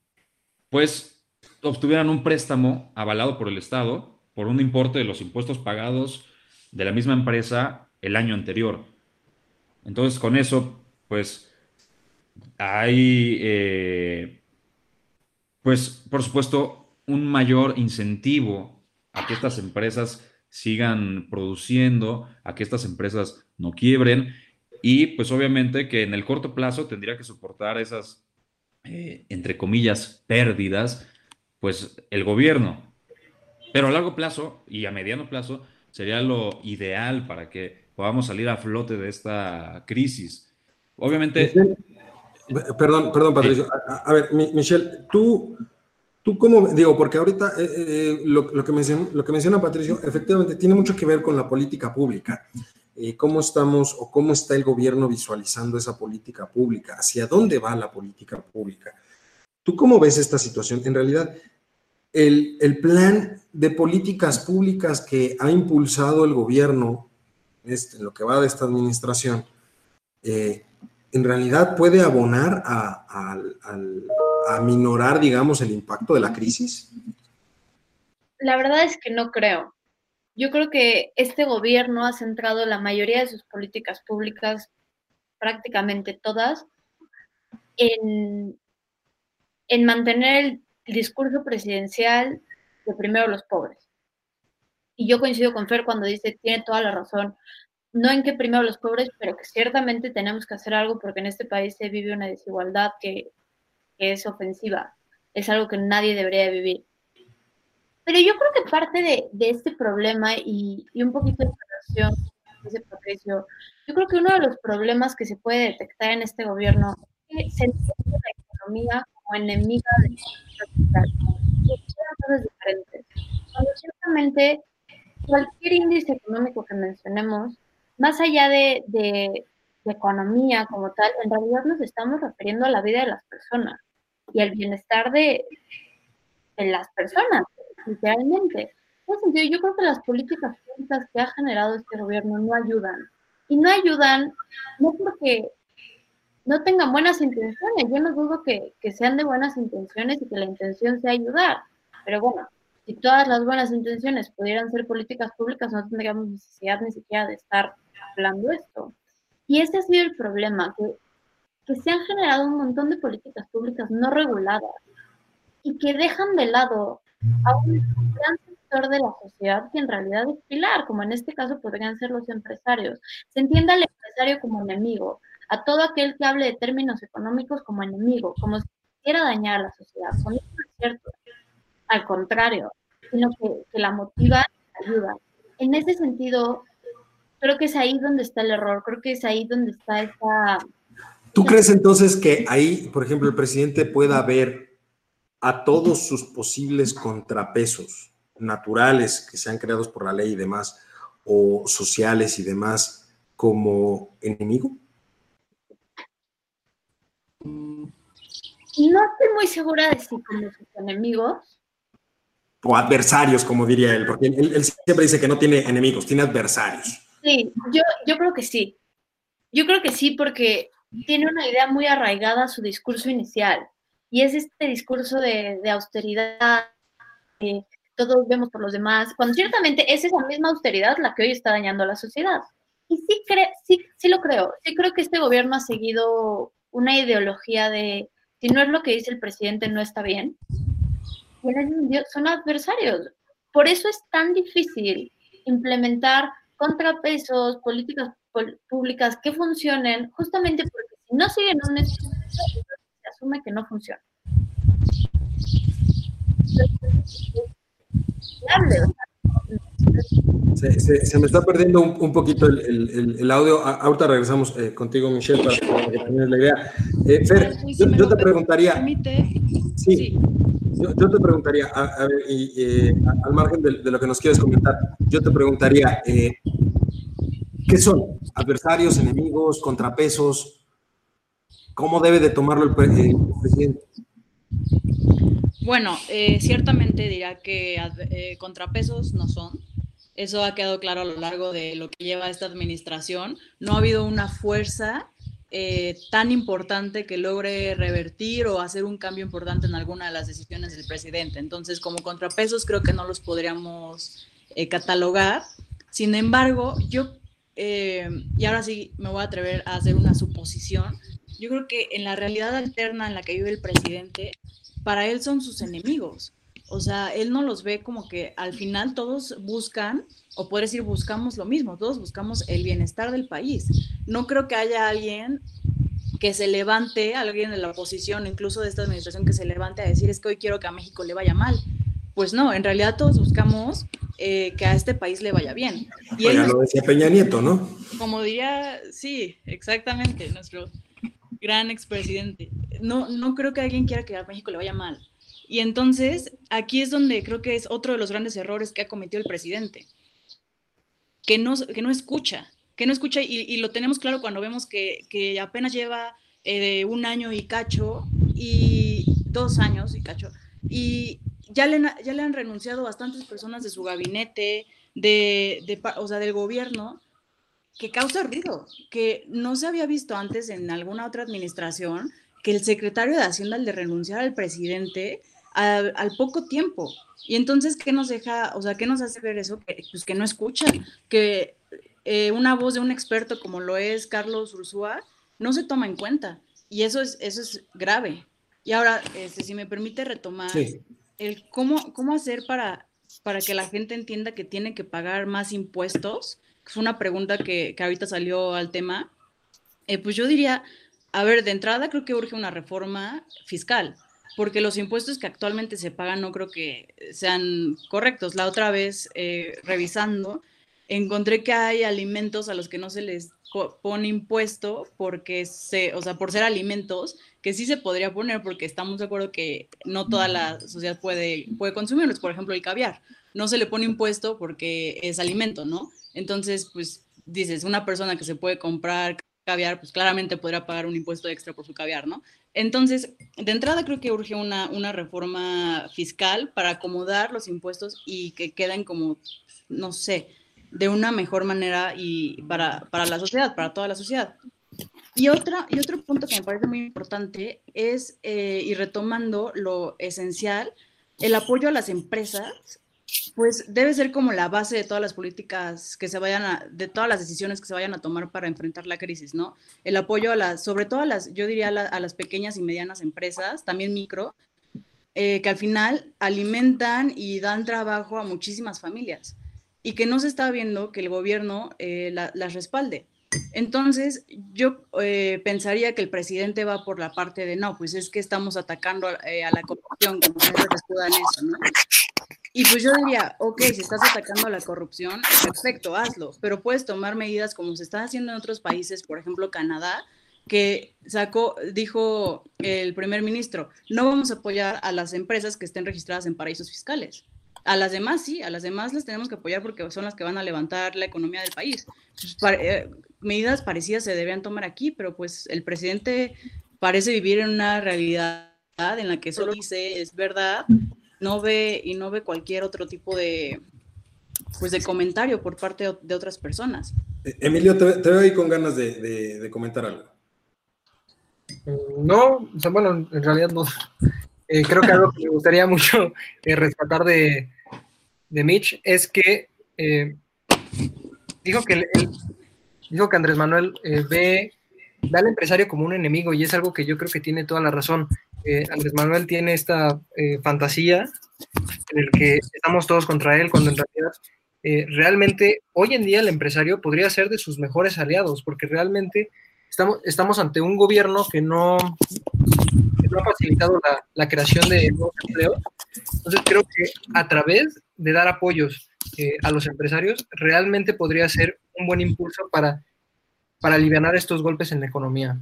pues obtuvieran un préstamo avalado por el Estado por un importe de los impuestos pagados de la misma empresa el año anterior. Entonces, con eso, pues hay, eh, pues, por supuesto, un mayor incentivo a que estas empresas sigan produciendo, a que estas empresas no quiebren y pues obviamente que en el corto plazo tendría que soportar esas, eh, entre comillas, pérdidas, pues el gobierno. Pero a largo plazo y a mediano plazo sería lo ideal para que podamos salir a flote de esta crisis. Obviamente... Perdón, perdón, Patricio. A, a, ver, Michelle, tú Tú cómo, digo, porque ahorita eh, eh, lo, que menciona, lo que menciona Patricio, efectivamente tiene mucho que ver con la política pública. Eh, ¿Cómo estamos o cómo está el gobierno visualizando esa política pública? ¿Hacia dónde va la política pública? ¿Tú cómo ves esta situación? En realidad, el, el plan de políticas públicas que ha impulsado el gobierno, en lo que va de esta administración, en realidad puede abonar a, minorar, digamos, el impacto de la crisis? La verdad es que no creo. Yo creo que este gobierno ha centrado la mayoría de sus políticas públicas, prácticamente todas, en, en mantener el discurso presidencial de primero los pobres. Y yo coincido con Fer cuando dice, tiene toda la razón, no en que primero los pobres, pero que ciertamente tenemos que hacer algo porque en este país se vive una desigualdad que, es ofensiva. es algo que nadie debería vivir. Pero yo creo que parte de, de este problema y, y, un poquito de relación, dice Patricio, yo creo que uno de los problemas que se puede detectar en este gobierno es que se entiende la economía como enemiga de la cosas diferentes. Cuando ciertamente cualquier índice económico que mencionemos, más allá de, de, de economía como tal, en realidad nos estamos refiriendo a la vida de las personas y al bienestar de, de las personas, literalmente. En ese sentido, yo creo que las políticas públicas que ha generado este gobierno no ayudan. Y no ayudan, no porque no tengan buenas intenciones. Yo no dudo que, que sean de buenas intenciones y que la intención sea ayudar. Pero bueno, si todas las buenas intenciones pudieran ser políticas públicas, no tendríamos necesidad ni siquiera de estar hablando esto. Y ese ha sido el problema, que, que se han generado un montón de políticas públicas no reguladas y que dejan de lado a un gran sector de la sociedad que en realidad es pilar, como en este caso podrían ser los empresarios. Se entiende al empresario como enemigo, a todo aquel que hable de términos económicos como enemigo, como si quisiera dañar a la sociedad. Eso no es cierto al contrario, sino que, que la motiva y ayuda. En ese sentido, creo que es ahí donde está el error, creo que es ahí donde está esa... ¿Tú crees entonces que ahí, por ejemplo, el presidente pueda ver a todos sus posibles contrapesos naturales que sean creados por la ley y demás, o sociales y demás, como enemigo? No estoy muy segura de si como sus enemigos, o adversarios, como diría él, porque él, siempre dice que no tiene enemigos, tiene adversarios. Sí, yo, yo creo que sí. Yo creo que sí, porque tiene una idea muy arraigada a su discurso inicial. Y es este discurso de, de austeridad, que todos vemos por los demás, cuando ciertamente es esa misma austeridad la que hoy está dañando a la sociedad. Y sí, cre sí, sí lo creo. Sí creo que este gobierno ha seguido una ideología de si no es lo que dice el presidente, no está bien son adversarios. Por eso es tan difícil implementar contrapesos, políticas públicas que funcionen, justamente porque si no siguen un se asume que no funciona. Se, me está perdiendo un, poquito el, audio. Ahorita regresamos eh, contigo, Michelle, para que tengas la idea. Eh, Fer, yo, te preguntaría. sí. Yo, te preguntaría, a, ver, y, al margen de, lo que nos quieres comentar, yo te preguntaría, eh, ¿qué son? ¿Adversarios, enemigos, contrapesos? ¿Cómo debe de tomarlo el, presidente? Bueno, eh, ciertamente dirá que eh, contrapesos no son. Eso ha quedado claro a lo largo de lo que lleva esta administración. No ha habido una fuerza eh, tan importante que logre revertir o hacer un cambio importante en alguna de las decisiones del presidente. Entonces, como contrapesos, creo que no los podríamos eh, catalogar. Sin embargo, yo, y ahora sí me voy a atrever a hacer una suposición, yo creo que en la realidad alterna en la que vive el presidente, para él son sus enemigos. O sea, él no los ve como que al final todos buscan, o puede decir buscamos lo mismo, todos buscamos el bienestar del país. No creo que haya alguien que se levante, alguien de la oposición, incluso de esta administración, que se levante a decir es que hoy quiero que a México le vaya mal. Pues no, en realidad todos buscamos eh, que a este país le vaya bien. Y él, lo decía Peña Nieto, ¿no? Como diría, sí, exactamente, nuestro gran expresidente. No, no creo que alguien quiera que a México le vaya mal. Y entonces, aquí es donde creo que es otro de los grandes errores que ha cometido el presidente, que no, que no escucha, que no escucha, y, lo tenemos claro cuando vemos que, que apenas lleva eh, un año y cacho, y dos años y cacho, y ya le, ya le han renunciado bastantes personas de su gabinete, de, de, o sea, del gobierno, que causa ruido, que no se había visto antes en alguna otra administración, que el secretario de Hacienda, al de renunciar al presidente, al, poco tiempo. Y entonces, ¿qué nos deja, o sea, qué nos hace ver eso? Que, pues que no escuchan, que eh, una voz de un experto como lo es Carlos Ursúa no se toma en cuenta. Y eso es, eso es grave. Y ahora, este, si me permite retomar, el cómo, cómo hacer para, para que la gente entienda que tiene que pagar más impuestos, fue una pregunta que, que ahorita salió al tema, eh, pues yo diría, a ver, de entrada creo que urge una reforma fiscal porque los impuestos que actualmente se pagan no creo que sean correctos. La otra vez, eh, revisando, encontré que hay alimentos a los que no se les pone impuesto porque se, o sea, por ser alimentos, que sí se podría poner porque estamos de acuerdo que no toda la sociedad puede, puede consumirlos. Por ejemplo, el caviar. No se le pone impuesto porque es alimento, ¿no? Entonces, pues dices, una persona que se puede comprar caviar, pues claramente podrá pagar un impuesto extra por su caviar, ¿no? Entonces, de entrada creo que urge una, una reforma fiscal para acomodar los impuestos y que queden como, no sé, de una mejor manera y para, para la sociedad, para toda la sociedad. Y, otra, y otro punto que me parece muy importante es, eh, y retomando lo esencial, el apoyo a las empresas pues debe ser como la base de todas las políticas que se vayan a, de todas las decisiones que se vayan a tomar para enfrentar la crisis, ¿no? El apoyo a las, sobre todo a las, yo diría a, las pequeñas y medianas empresas, también micro, eh, que al final alimentan y dan trabajo a muchísimas familias y que no se está viendo que el gobierno eh, las respalde. Entonces, yo eh, pensaría que el presidente va por la parte de no, pues es que estamos atacando a, la corrupción, como se escuda en eso, ¿no? Y pues yo diría, ok, si estás atacando la corrupción, perfecto, hazlo, pero puedes tomar medidas como se está haciendo en otros países, por ejemplo Canadá, que sacó, dijo el primer ministro, no vamos a apoyar a las empresas que estén registradas en paraísos fiscales. A las demás sí, a las demás les tenemos que apoyar porque son las que van a levantar la economía del país. Pues, eh, medidas parecidas se debían tomar aquí, pero pues el presidente parece vivir en una realidad en la que solo dice es verdad no ve y no ve cualquier otro tipo de pues de comentario por parte de otras personas. Eh, Emilio, te, veo ahí con ganas de, comentar algo. No, bueno, en realidad no. Eh, creo que algo que me gustaría mucho eh, rescatar de, de, Mitch es que dijo que dijo que Andrés Manuel ve, ve al empresario como un enemigo y es algo que yo creo que tiene toda la razón. Eh, Andrés Manuel tiene esta eh, fantasía en el que estamos todos contra él, cuando en realidad eh, realmente hoy en día el empresario podría ser de sus mejores aliados, porque realmente estamos, estamos ante un gobierno que no, ha facilitado la, creación de nuevos empleos. Entonces creo que a través de dar apoyos a los empresarios, realmente podría ser un buen impulso para, para aliviar estos golpes en la economía.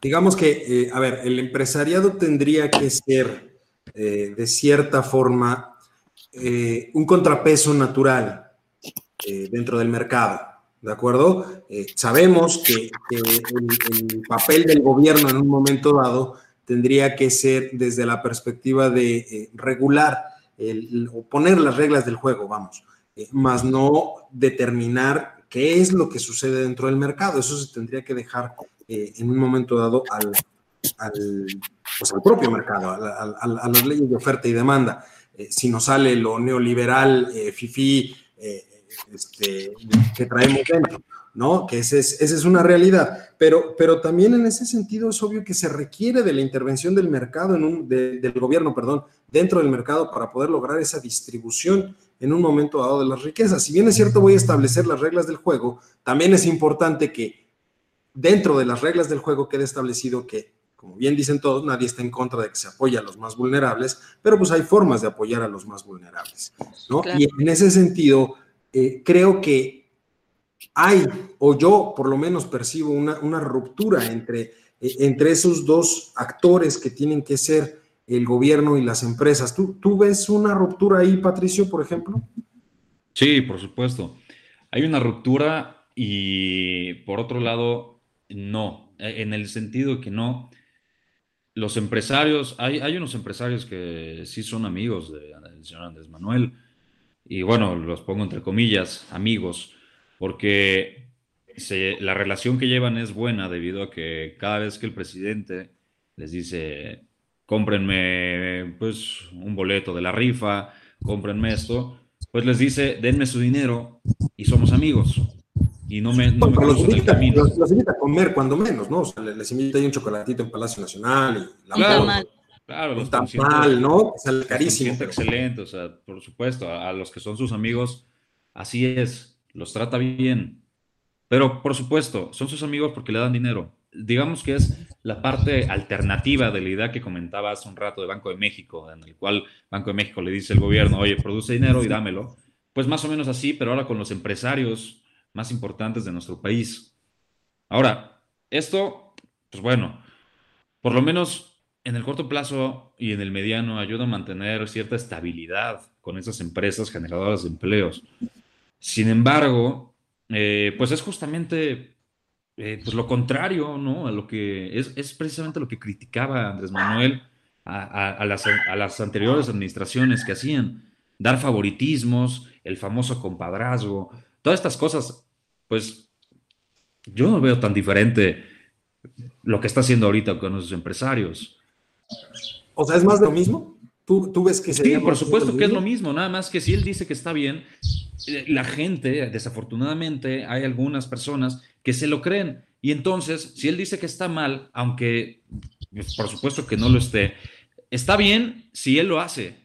Digamos que, eh, a ver, el empresariado tendría que ser, eh, de cierta forma, eh, un contrapeso natural dentro del mercado, ¿de acuerdo? sabemos que, el, papel del gobierno en un momento dado tendría que ser desde la perspectiva de regular o poner las reglas del juego, vamos, más no determinar qué es lo que sucede dentro del mercado. Eso se tendría que dejar eh, en un momento dado al, al, pues al propio mercado, a, las leyes de oferta y demanda. Eh, si nos sale lo neoliberal, eh, FIFI, este, que traemos dentro, ¿no? Que esa es, esa es una realidad. Pero, pero también en ese sentido es obvio que se requiere de la intervención del mercado, en un, del gobierno, perdón, dentro del mercado para poder lograr esa distribución en un momento dado de las riquezas. Si bien es cierto, voy a establecer las reglas del juego, también es importante que dentro de las reglas del juego queda establecido que, como bien dicen todos, nadie está en contra de que se apoye a los más vulnerables, pero pues hay formas de apoyar a los más vulnerables, ¿no? Y en ese sentido, eh, creo que hay, o yo por lo menos percibo una, ruptura entre, eh, entre esos dos actores que tienen que ser el gobierno y las empresas. ¿Tú, ¿Tú ves una ruptura ahí, Patricio, por ejemplo? Sí, por supuesto. Hay una ruptura y por otro lado, no, e, en el sentido que no. Los empresarios, hay, hay unos empresarios que sí son amigos del señor Andrés Manuel, y bueno, los pongo entre comillas, amigos, porque la relación que llevan es buena debido a que cada vez que el presidente les dice, cómprenme pues un boleto de la rifa, cómprenme esto, pues les dice, denme su dinero y somos amigos y no me, no los, invita, los, invita, a comer cuando menos, ¿no? O sea, les invita ahí un chocolatito en Palacio Nacional y la claro, claro, los mal, ¿no? Sale carísimo. Excelente, o sea, por supuesto, a, los que son sus amigos, así es, los trata bien. Pero, por supuesto, son sus amigos porque le dan dinero. Digamos que es la parte alternativa de la idea que comentaba hace un rato de Banco de México, en el cual Banco de México le dice al gobierno, oye, produce dinero y dámelo. Pues más o menos así, pero ahora con los empresarios más importantes de nuestro país. Ahora, esto, pues bueno, por lo menos en el corto plazo y en el mediano ayuda a mantener cierta estabilidad con esas empresas generadoras de empleos. Sin embargo, eh, pues es justamente eh, pues lo contrario, ¿no? A lo que es, es, precisamente lo que criticaba Andrés Manuel a, a, las, a, las, anteriores administraciones que hacían, dar favoritismos, el famoso compadrazgo, todas estas cosas, pues yo no veo tan diferente lo que está haciendo ahorita con los empresarios. O sea, es más de lo mismo. ¿Tú, tú ves que Sí, por supuesto que es lo mismo, nada más que si él dice que está bien, eh, la gente, desafortunadamente, hay algunas personas que se lo creen. Y entonces, si él dice que está mal, aunque pues, por supuesto que no lo esté, está bien si él lo hace.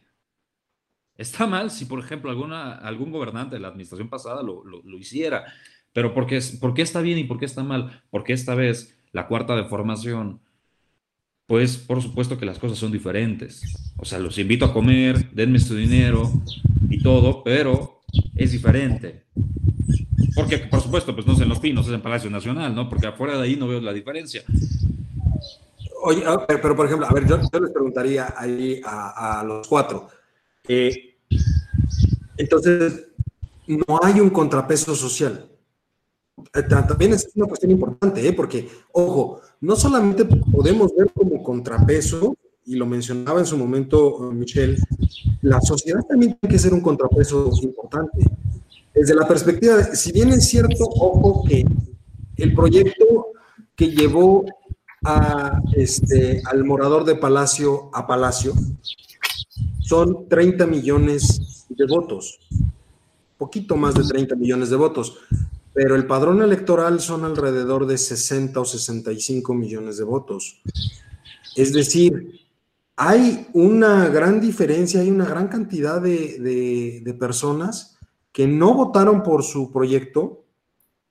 Está mal si, por ejemplo, alguna, algún gobernante de la administración pasada lo, hiciera. Pero ¿por qué, ¿por qué está bien y por qué está mal? Porque esta vez la cuarta deformación, pues por supuesto que las cosas son diferentes. O sea, los invito a comer, denme su dinero y todo, pero es diferente. Porque, por supuesto, pues no es en Los Pinos, es en Palacio Nacional, ¿no? Porque afuera de ahí no veo la diferencia. Oye, pero, por ejemplo, a ver, yo, les preguntaría ahí a, los cuatro. Eh, entonces, no hay un contrapeso social. Eh, también es una cuestión importante, ¿eh? porque, ojo, no solamente podemos ver como contrapeso, y lo mencionaba en su momento Michelle, la sociedad también tiene que ser un contrapeso importante. Desde la perspectiva de, si bien es cierto, ojo, que el proyecto que llevó a, este, al morador de Palacio a Palacio son 30 millones de votos, poquito más de 30 millones de votos, pero el padrón electoral son alrededor de 60 o 65 millones de votos. Es decir, hay una gran diferencia, hay una gran cantidad de, de personas que no votaron por su proyecto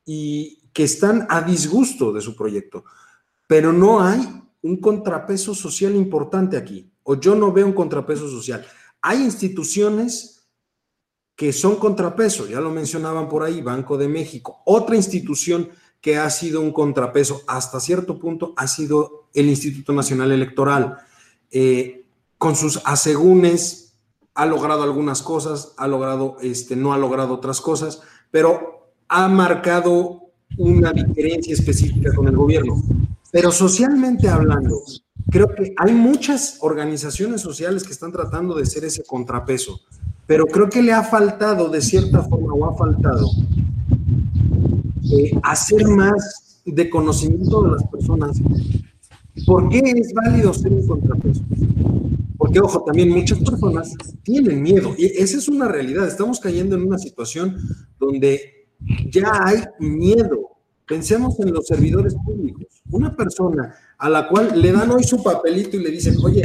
y que están a disgusto de su proyecto. Pero no hay un contrapeso social importante aquí, o yo no veo un contrapeso social. Hay instituciones que son contrapeso, ya lo mencionaban por ahí, Banco de México. Otra institución que ha sido un contrapeso hasta cierto punto ha sido el Instituto Nacional Electoral, eh, con sus asegúnes ha logrado algunas cosas, ha logrado, este, no ha logrado otras cosas, pero ha marcado una diferencia específica con el gobierno. Pero socialmente hablando, creo que hay muchas organizaciones sociales que están tratando de ser ese contrapeso, pero creo que le ha faltado, de cierta forma, o ha faltado, eh, hacer más de conocimiento de las personas. ¿Por qué es válido ser un contrapeso? Porque, ojo, también muchas personas tienen miedo y esa es una realidad. Estamos cayendo en una situación donde ya hay miedo. Pensemos en los servidores públicos. Una persona a la cual le dan hoy su papelito y le dicen, oye,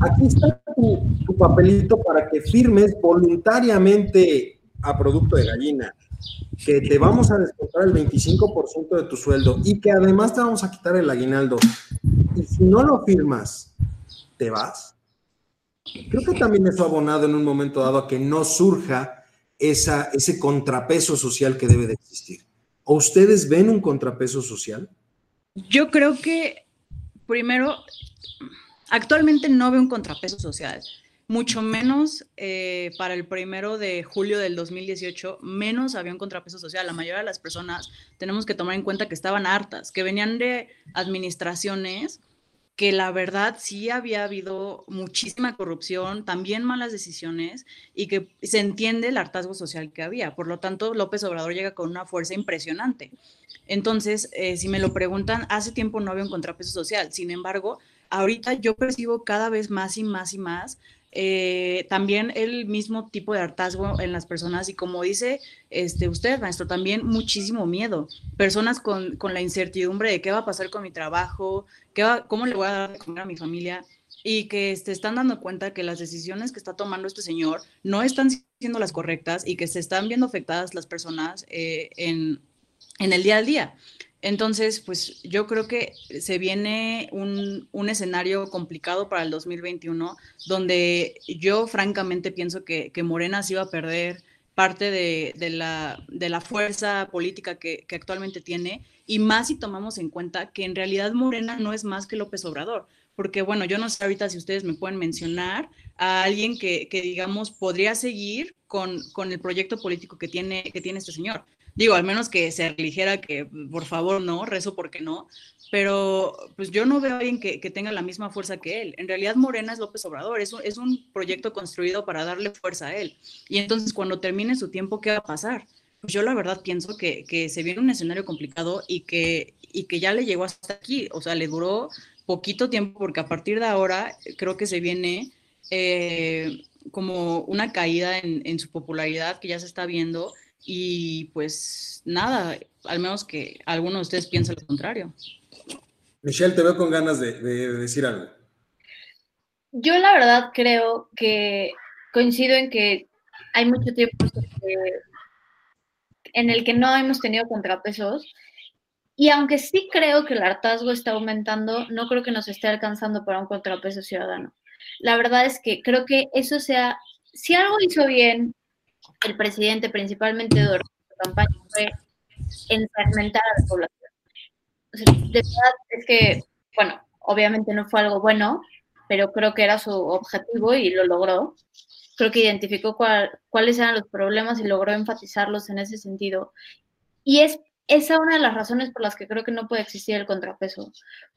aquí está tu, tu papelito para que firmes voluntariamente a producto de gallina, que te vamos a descontar el 25% de tu sueldo y que además te vamos a quitar el aguinaldo. Y si no lo firmas, te vas. Creo que también eso ha abonado en un momento dado a que no surja ese contrapeso social que debe de existir. ¿O ustedes ven un contrapeso social? Yo creo que, primero, actualmente no veo un contrapeso social, mucho menos eh, para el primero de julio del 2018, menos había un contrapeso social. La mayoría de las personas tenemos que tomar en cuenta que estaban hartas, que venían de administraciones que la verdad sí había habido muchísima corrupción, también malas decisiones y que se entiende el hartazgo social que había. Por lo tanto, López Obrador llega con una fuerza impresionante. Entonces, eh, si me lo preguntan, hace tiempo no había un contrapeso social. Sin embargo, ahorita yo percibo cada vez más y más y más eh, también el mismo tipo de hartazgo en las personas y como dice este, usted, maestro, también muchísimo miedo. Personas con, con la incertidumbre de qué va a pasar con mi trabajo, qué va, cómo le voy a dar de a mi familia y que se están dando cuenta que las decisiones que está tomando este señor no están siendo las correctas y que se están viendo afectadas las personas eh, en, en el día a día. Entonces, pues yo creo que se viene un, escenario complicado para el 2021, donde yo francamente pienso que, Morena se iba a perder parte de, la, de la, fuerza política que, actualmente tiene, y más si tomamos en cuenta que en realidad Morena no es más que López Obrador, porque bueno, yo no sé ahorita si ustedes me pueden mencionar a alguien que, digamos, podría seguir con, con, el proyecto político que tiene, que tiene este señor. Digo, al menos que se eligiera que, por favor, no, rezo porque no, pero pues yo no veo a alguien que, tenga la misma fuerza que él. En realidad Morena es López Obrador, es un, es un proyecto construido para darle fuerza a él. Y entonces cuando termine su tiempo, ¿qué va a pasar? Pues yo la verdad pienso que, que se viene un escenario complicado y que, y que ya le llegó hasta aquí, o sea, le duró poquito tiempo porque a partir de ahora creo que se viene eh, como una caída en, en su popularidad que ya se está viendo y pues nada, al menos que alguno de ustedes piense lo contrario. Michelle, te veo con ganas de, decir algo. Yo la verdad creo que coincido en que hay mucho tiempo en el que no hemos tenido contrapesos. Y aunque sí creo que el hartazgo está aumentando, no creo que nos esté alcanzando para un contrapeso ciudadano. La verdad es que creo que eso sea, si algo hizo bien el presidente, principalmente durante su campaña, fue en segmentar a la población. de verdad es que, bueno, obviamente no fue algo bueno, pero creo que era su objetivo y lo logró. Creo que identificó cuáles eran los problemas y logró enfatizarlos en ese sentido. Y es esa una de las razones por las que creo que no puede existir el contrapeso,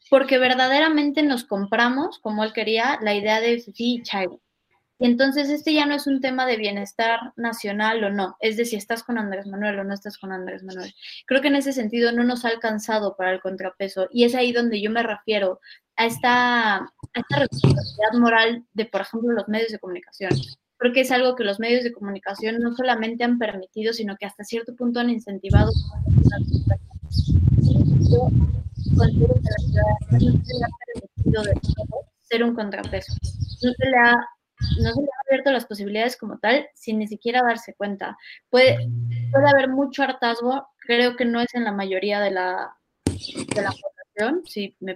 porque verdaderamente nos compramos, como él quería, la idea de Fifi Chaibo. Y entonces este ya no es un tema de bienestar nacional o no, es de si estás con Andrés Manuel o no estás con Andrés Manuel. Creo que en ese sentido no nos ha alcanzado para el contrapeso y es ahí donde yo me refiero a esta, a esta responsabilidad moral de, por ejemplo, los medios de comunicación. Creo que es algo que los medios de comunicación no solamente han permitido, sino que hasta cierto punto han incentivado. Ser un contrapeso. No se le ha no se le ha abierto las posibilidades como tal sin ni siquiera darse cuenta. Puede, puede haber mucho hartazgo, creo que no es en la mayoría de la, de la población, si me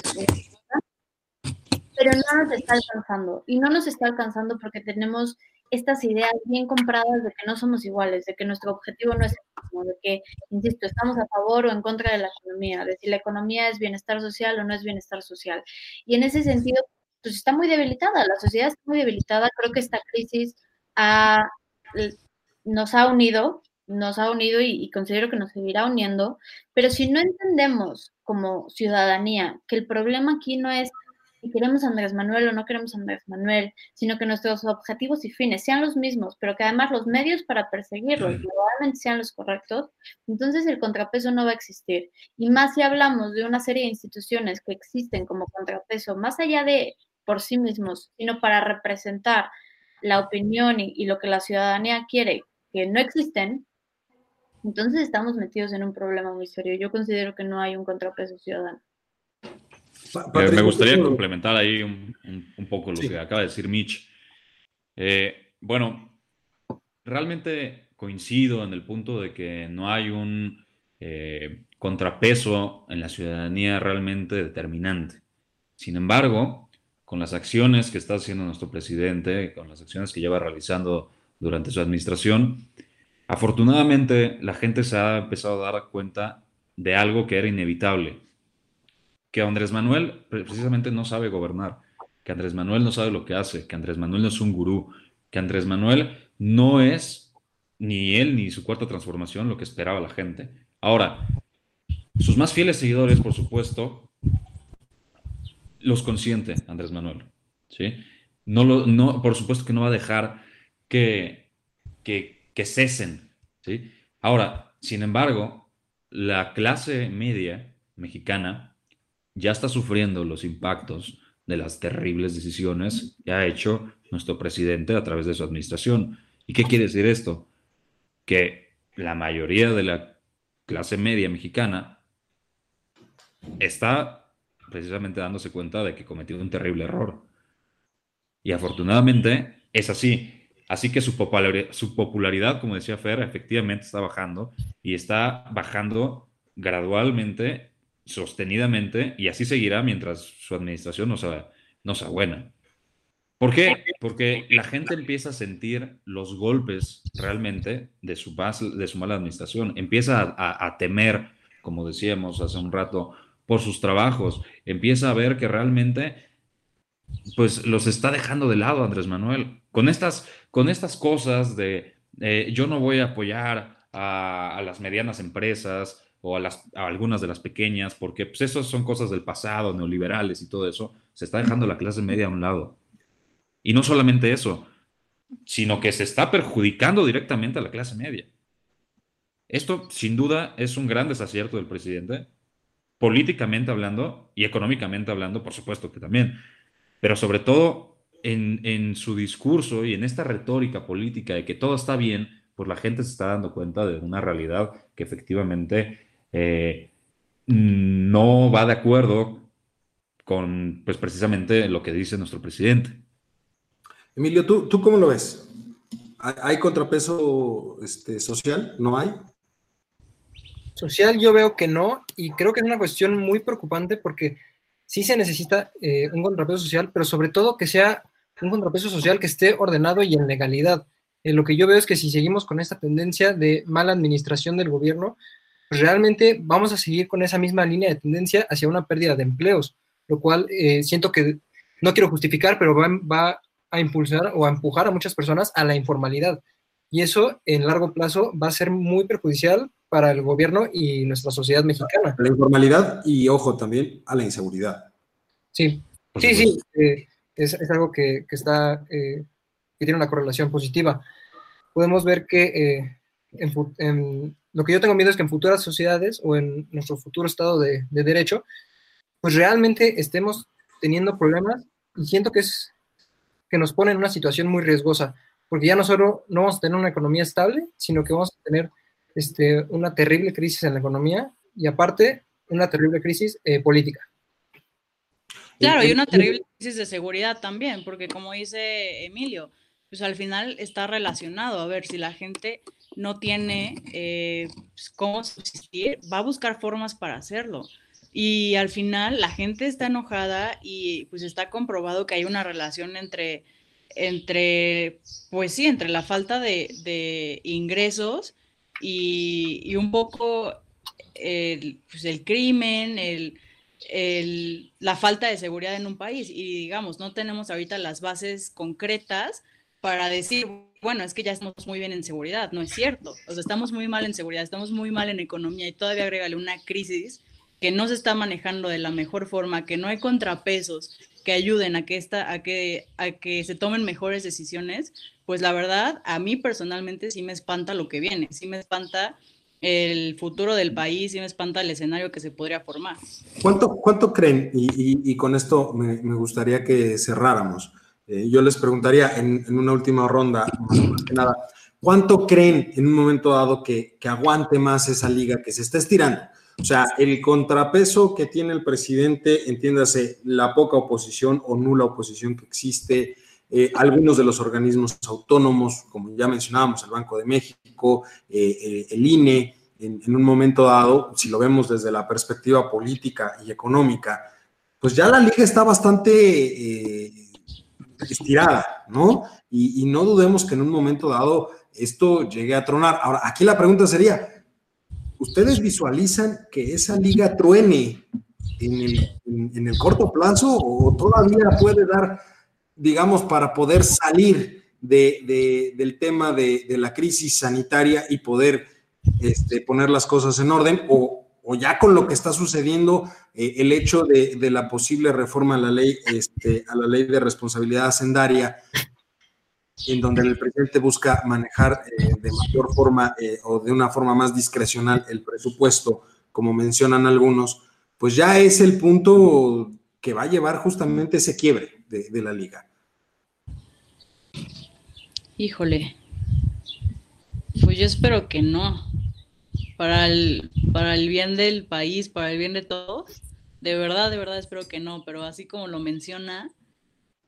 pero no nos está alcanzando. Y no nos está alcanzando porque tenemos estas ideas bien compradas de que no somos iguales, de que nuestro objetivo no es el mismo, de que, insisto, estamos a favor o en contra de la economía, de si la economía es bienestar social o no es bienestar social. Y en ese sentido, pues está muy debilitada, la sociedad está muy debilitada, creo que esta crisis nos ha unido, nos ha unido y, considero que nos seguirá uniendo, pero si no entendemos como ciudadanía que el problema aquí no es si queremos a Andrés Manuel o no queremos a Andrés Manuel, sino que nuestros objetivos y fines sean los mismos, pero que además los medios para perseguirlos probablemente sean los correctos, entonces el contrapeso no va a existir. Y más si hablamos de una serie de instituciones que existen como contrapeso, más allá de por sí mismos, sino para representar la opinión y, lo que la ciudadanía quiere, que no existen, entonces estamos metidos en un problema muy serio. Yo considero que no hay un contrapeso ciudadano. me gustaría complementar ahí un, poco lo que acaba de decir Mitch. Eh, bueno, realmente coincido en el punto de que no hay un eh, contrapeso en la ciudadanía realmente determinante. Sin embargo, con las acciones que está haciendo nuestro presidente, con las acciones que lleva realizando durante su administración, afortunadamente la gente se ha empezado a dar cuenta de algo que era inevitable, que Andrés Manuel precisamente no sabe gobernar, que Andrés Manuel no sabe lo que hace, que Andrés Manuel no es un gurú, que Andrés Manuel no es ni él ni su cuarta transformación lo que esperaba la gente. Ahora, sus más fieles seguidores, por supuesto, los consiente Andrés Manuel. ¿sí? No lo, no, por supuesto que no va a dejar que, que, que cesen. ¿sí? Ahora, sin embargo, la clase media mexicana ya está sufriendo los impactos de las terribles decisiones que ha hecho nuestro presidente a través de su administración. ¿Y qué quiere decir esto? Que la mayoría de la clase media mexicana está precisamente dándose cuenta de que cometió un terrible error. Y afortunadamente es así. Así que su popularidad, como decía Fer, efectivamente está bajando y está bajando gradualmente sostenidamente y así seguirá mientras su administración no sea, no sea buena. ¿Por qué? Porque la gente empieza a sentir los golpes realmente de su, de su mala administración, empieza a, temer, como decíamos hace un rato, por sus trabajos, empieza a ver que realmente pues los está dejando de lado Andrés Manuel. Con estas, con estas cosas de eh, yo no voy a apoyar a, las medianas empresas o a, las, algunas de las pequeñas, porque pues eso son cosas del pasado, neoliberales y todo eso, se está dejando la clase media a un lado. Y no solamente eso, sino que se está perjudicando directamente a la clase media. Esto, sin duda, es un gran desacierto del presidente, políticamente hablando y económicamente hablando, por supuesto que también, pero sobre todo en, su discurso y en esta retórica política de que todo está bien, pues la gente se está dando cuenta de una realidad que efectivamente eh, no va de acuerdo con, pues precisamente lo que dice nuestro presidente. Emilio, ¿tú, tú cómo lo ves? ¿Hay contrapeso este, social? ¿No hay? Social yo veo que no, y creo que es una cuestión muy preocupante porque sí se necesita eh, un contrapeso social, pero sobre todo que sea un contrapeso social que esté ordenado y en legalidad. Eh, lo que yo veo es que si seguimos con esta tendencia de mala administración del gobierno, pues realmente vamos a seguir con esa misma línea de tendencia hacia una pérdida de empleos, lo cual eh, siento que, no quiero justificar, pero va, va a impulsar o a empujar a muchas personas a la informalidad. Y eso en largo plazo va a ser muy perjudicial para el gobierno y nuestra sociedad mexicana. La informalidad y, ojo, también a la inseguridad. Sí, sí, sí. Eh, es, algo que, está, eh, que tiene una correlación positiva. Podemos ver que eh, en, lo que yo tengo miedo es que en futuras sociedades o en nuestro futuro estado de, de derecho, pues realmente estemos teniendo problemas y siento que es que nos pone en una situación muy riesgosa, porque ya no solo no vamos a tener una economía estable, sino que vamos a tener este, una terrible crisis en la economía y aparte una terrible crisis eh, política. Claro, y una terrible crisis de seguridad también, porque como dice Emilio, pues al final está relacionado. A ver, si la gente no tiene eh, pues, cómo subsistir, va a buscar formas para hacerlo. Y al final la gente está enojada y pues está comprobado que hay una relación entre, entre pues sí, entre la falta de, ingresos y, un poco el, pues el crimen, el, la falta de seguridad en un país. Y digamos, no tenemos ahorita las bases concretas para decir, bueno, es que ya estamos muy bien en seguridad. No es cierto. O sea, estamos muy mal en seguridad, estamos muy mal en economía y todavía agrégale una crisis que no se está manejando de la mejor forma, que no hay contrapesos que ayuden a que, esta, a que, a que se tomen mejores decisiones, pues la verdad, a mí personalmente sí me espanta lo que viene, sí me espanta el futuro del país, sí me espanta el escenario que se podría formar. ¿Cuánto, cuánto creen? Y, con esto me, gustaría que cerráramos. Eh, yo les preguntaría en, una última ronda, más que nada, ¿cuánto creen en un momento dado que, que aguante más esa liga que se está estirando? O sea, el contrapeso que tiene el presidente, entiéndase, la poca oposición o nula oposición que existe, eh, algunos de los organismos autónomos, como ya mencionábamos, el Banco de México, eh, eh, el INE, en, un momento dado, si lo vemos desde la perspectiva política y económica, pues ya la liga está bastante estirada, ¿no? y no dudemos que en un momento dado esto llegue a tronar. Ahora, aquí la pregunta sería, ¿Ustedes visualizan que esa liga truene en el, corto plazo o todavía puede dar, digamos, para poder salir del tema de, la crisis sanitaria y poder este, poner las cosas en orden? O, ya con lo que está sucediendo, eh, el hecho de, la posible reforma a la ley, este, a la ley de responsabilidad hacendaria, en donde el presidente busca manejar eh, de mayor forma eh, o de una forma más discrecional el presupuesto, como mencionan algunos, pues ya es el punto que va a llevar justamente ese quiebre de, la liga. Híjole, pues yo espero que no. Para el, para el bien del país, para el bien de todos, de verdad, de verdad espero que no, pero así como lo menciona,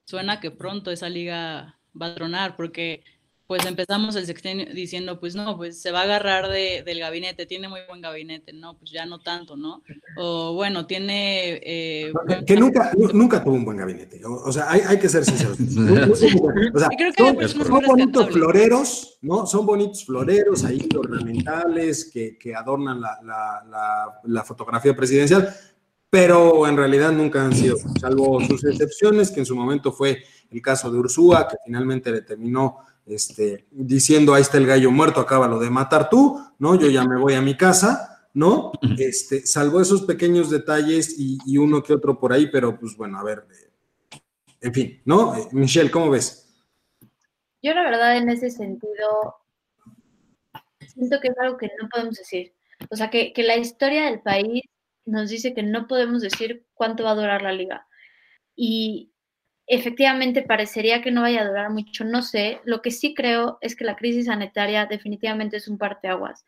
suena que pronto esa liga va a tronar, porque pues empezamos el sexenio diciendo, pues no, pues se va a agarrar de, del gabinete, tiene muy buen gabinete, no, pues ya no tanto, ¿no? O bueno, tiene... Eh, que nunca, nunca tuvo un buen gabinete, o, sea, hay, hay, que ser sinceros. o sea, son, bonitos floreros, ¿no? Son bonitos floreros ahí ornamentales que, que adornan la, la, la fotografía presidencial, pero en realidad nunca han sido, salvo sus excepciones, que en su momento fue el caso de Ursúa, que finalmente le terminó este, diciendo, ahí está el gallo muerto, acábalo de matar tú, ¿no? Yo ya me voy a mi casa, ¿no? Este, salvo esos pequeños detalles y, uno que otro por ahí, pero pues bueno, a ver, en fin, ¿no? Eh, Michelle, ¿cómo ves? Yo la verdad en ese sentido siento que es algo que no podemos decir. O sea, que, que la historia del país nos dice que no podemos decir cuánto va a durar la liga. Y, efectivamente parecería que no vaya a durar mucho, no sé. Lo que sí creo es que la crisis sanitaria definitivamente es un parteaguas.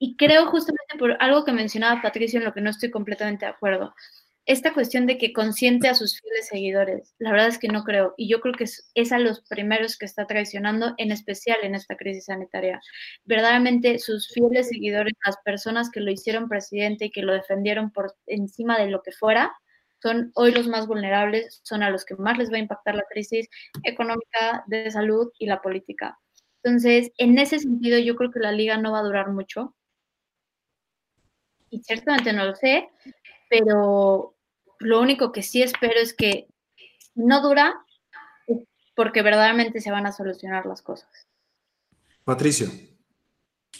Y creo justamente por algo que mencionaba Patricio en lo que no estoy completamente de acuerdo. Esta cuestión de que consiente a sus fieles seguidores, la verdad es que no creo. Y yo creo que es, a los primeros que está traicionando, en especial en esta crisis sanitaria. Verdaderamente sus fieles seguidores, las personas que lo hicieron presidente y que lo defendieron por encima de lo que fuera, son hoy los más vulnerables, son a los que más les va a impactar la crisis económica, de salud y la política. Entonces, en ese sentido, yo creo que la liga no va a durar mucho. Y ciertamente no lo sé, pero lo único que sí espero es que no dura porque verdaderamente se van a solucionar las cosas. Patricio.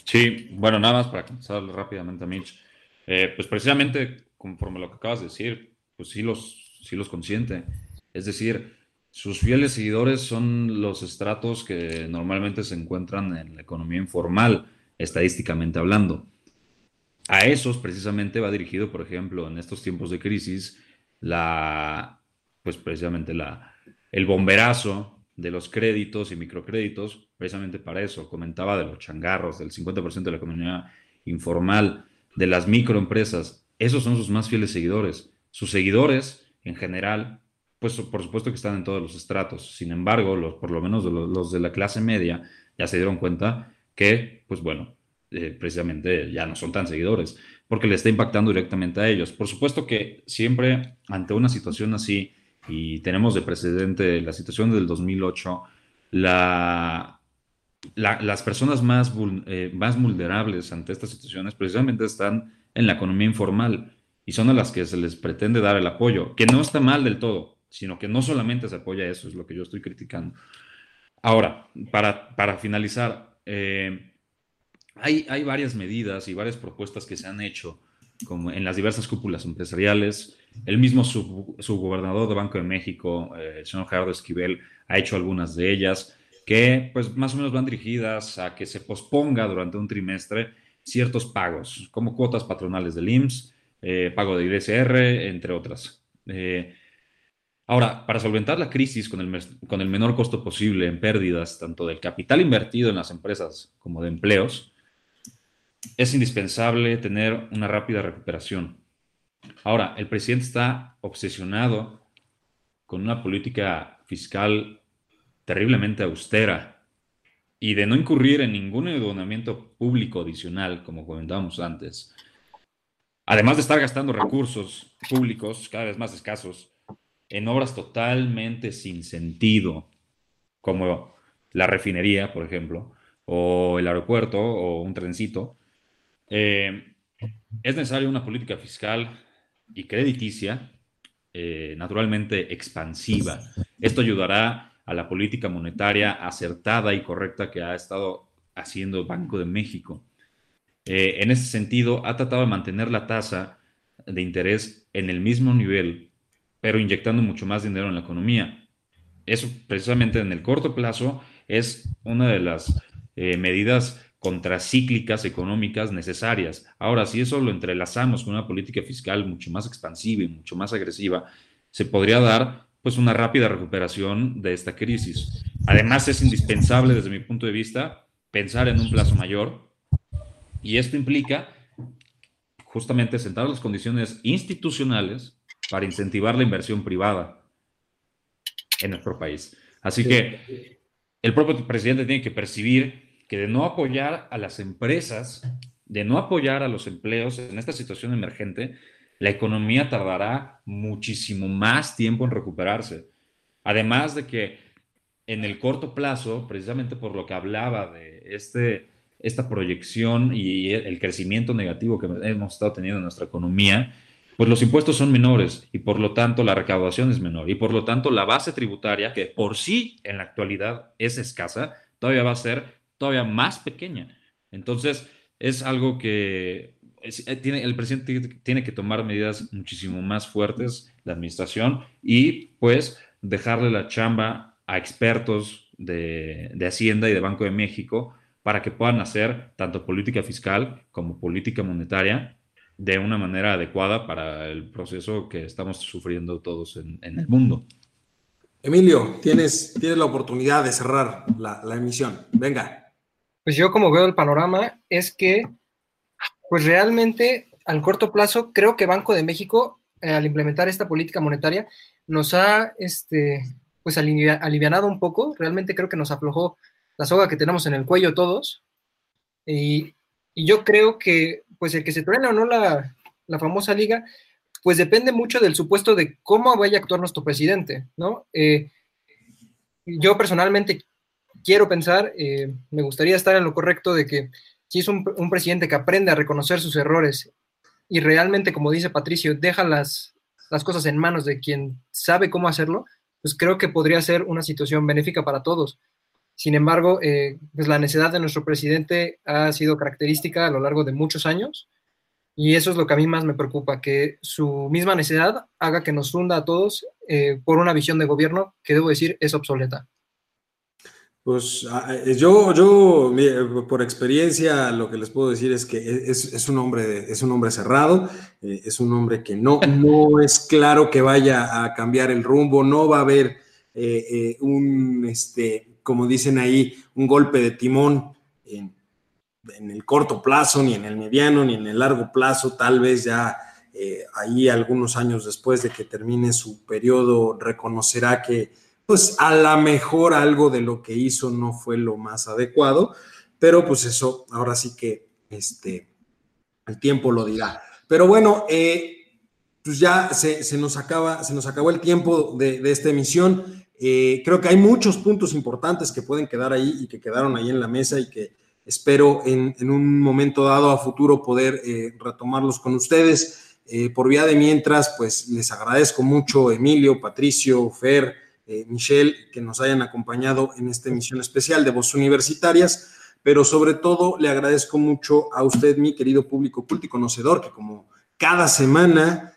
Sí, bueno, nada más para comenzar rápidamente, Mitch. Eh, pues precisamente conforme lo que acabas de decir, pues sí los, sí los consiente. Es decir, sus fieles seguidores son los estratos que normalmente se encuentran en la economía informal, estadísticamente hablando. A esos precisamente va dirigido, por ejemplo, en estos tiempos de crisis, la, pues precisamente la, el bomberazo de los créditos y microcréditos, precisamente para eso. Comentaba de los changarros, del 50% de la economía informal, de las microempresas. Esos son sus más fieles seguidores. Sus seguidores, en general, pues por supuesto que están en todos los estratos. Sin embargo, los, por lo menos los, de la clase media ya se dieron cuenta que, pues bueno, eh, precisamente ya no son tan seguidores, porque le está impactando directamente a ellos. Por supuesto que siempre ante una situación así, y tenemos de precedente la situación del 2008, la, las personas más, eh, más vulnerables ante estas situaciones precisamente están en la economía informal y son a las que se les pretende dar el apoyo, que no está mal del todo, sino que no solamente se apoya eso, es lo que yo estoy criticando. Ahora, para, para finalizar, eh, hay, varias medidas y varias propuestas que se han hecho como en las diversas cúpulas empresariales. El mismo subgobernador de Banco de México, eh, el señor Gerardo Esquivel, ha hecho algunas de ellas que pues más o menos van dirigidas a que se posponga durante un trimestre ciertos pagos, como cuotas patronales del IMSS, eh, pago de IDSR, entre otras. Eh, ahora, para solventar la crisis con el menor costo posible en pérdidas, tanto del capital invertido en las empresas como de empleos, es indispensable tener una rápida recuperación. Ahora, el presidente está obsesionado con una política fiscal terriblemente austera y de no incurrir en ningún endeudamiento público adicional, como comentábamos antes, además de estar gastando recursos públicos cada vez más escasos en obras totalmente sin sentido, como la refinería, por ejemplo, o el aeropuerto, o un trencito, eh, es necesaria una política fiscal y crediticia eh, naturalmente expansiva. Esto ayudará a la política monetaria acertada y correcta que ha estado haciendo Banco de México. Eh, en ese sentido, ha tratado de mantener la tasa de interés en el mismo nivel, pero inyectando mucho más dinero en la economía. Eso precisamente en el corto plazo es una de las medidas contracíclicas económicas necesarias. Ahora, si eso lo entrelazamos con una política fiscal mucho más expansiva y mucho más agresiva, se podría dar pues una rápida recuperación de esta crisis. Además, es indispensable desde mi punto de vista pensar en un plazo mayor, y esto implica justamente sentar las condiciones institucionales para incentivar la inversión privada en nuestro país. Así que el propio presidente tiene que percibir que de no apoyar a las empresas, de no apoyar a los empleos en esta situación emergente, la economía tardará muchísimo más tiempo en recuperarse. Además de que en el corto plazo, precisamente por lo que hablaba de este, esta proyección y el crecimiento negativo que hemos estado teniendo en nuestra economía, pues los impuestos son menores y por lo tanto la recaudación es menor y por lo tanto la base tributaria, que por sí en la actualidad es escasa, todavía va a ser todavía más pequeña. Entonces, es algo que eh, tiene, el presidente tiene que tomar medidas muchísimo más fuertes, la administración, y pues dejarle la chamba a expertos de, de Hacienda y de Banco de México para que puedan hacer tanto política fiscal como política monetaria de una manera adecuada para el proceso que estamos sufriendo todos en, el mundo. Emilio, tienes, tienes la oportunidad de cerrar la, emisión. Venga. Pues yo como veo el panorama es que, pues realmente al corto plazo, creo que Banco de México, eh, al implementar esta política monetaria, nos ha, este, pues alivianado un poco. Realmente creo que nos aflojó la soga que tenemos en el cuello todos. Y, yo creo que pues el que se truena o no la, famosa liga, pues depende mucho del supuesto de cómo vaya a actuar nuestro presidente, ¿no? Eh, yo personalmente quiero pensar, eh, me gustaría estar en lo correcto de que si es un, presidente que aprende a reconocer sus errores y realmente, como dice Patricio, deja las, cosas en manos de quien sabe cómo hacerlo, pues creo que podría ser una situación benéfica para todos. Sin embargo, eh, pues la necedad de nuestro presidente ha sido característica a lo largo de muchos años y eso es lo que a mí más me preocupa, que su misma necedad haga que nos hunda a todos eh, por una visión de gobierno que, debo decir, es obsoleta. Pues eh, yo, yo por experiencia, lo que les puedo decir es que es, un, hombre, es un hombre cerrado, es un hombre que no, no es claro que vaya a cambiar el rumbo, no va a haber un, este, como dicen ahí, un golpe de timón en, el corto plazo, ni en el mediano, ni en el largo plazo, tal vez ya eh, ahí algunos años después de que termine su periodo reconocerá que pues a lo mejor algo de lo que hizo no fue lo más adecuado, pero pues eso ahora sí que este, el tiempo lo dirá. Pero bueno, eh, pues ya se, nos acaba, se nos acabó el tiempo de, de esta emisión. Eh, creo que hay muchos puntos importantes que pueden quedar ahí y que quedaron ahí en la mesa y que espero en, un momento dado a futuro poder eh, retomarlos con ustedes. Eh, por vía de mientras, pues les agradezco mucho Emilio, Patricio, Fer, Michelle, que nos hayan acompañado en esta emisión especial de Voz Universitarias, pero sobre todo le agradezco mucho a usted, mi querido público culto y conocedor, que como cada semana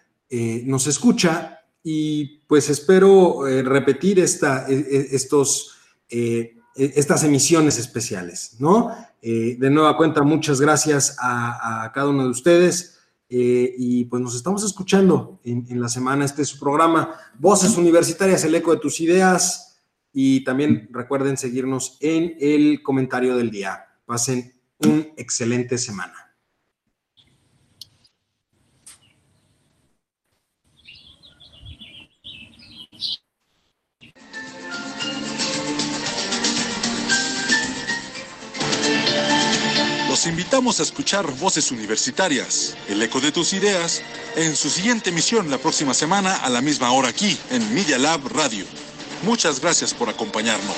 nos escucha y pues espero eh, repetir esta, e, e, estos, eh, e, estas emisiones especiales, ¿no? Eh, de nueva cuenta, muchas gracias a, cada uno de ustedes y pues nos estamos escuchando en, en, la semana. Este es su programa, Voces Universitarias, el eco de tus ideas y también recuerden seguirnos en el comentario del día. Pasen un excelente semana. Los invitamos a escuchar Voces Universitarias, el eco de tus ideas, en su siguiente emisión la próxima semana a la misma hora aquí en Media Lab Radio. Muchas gracias por acompañarnos.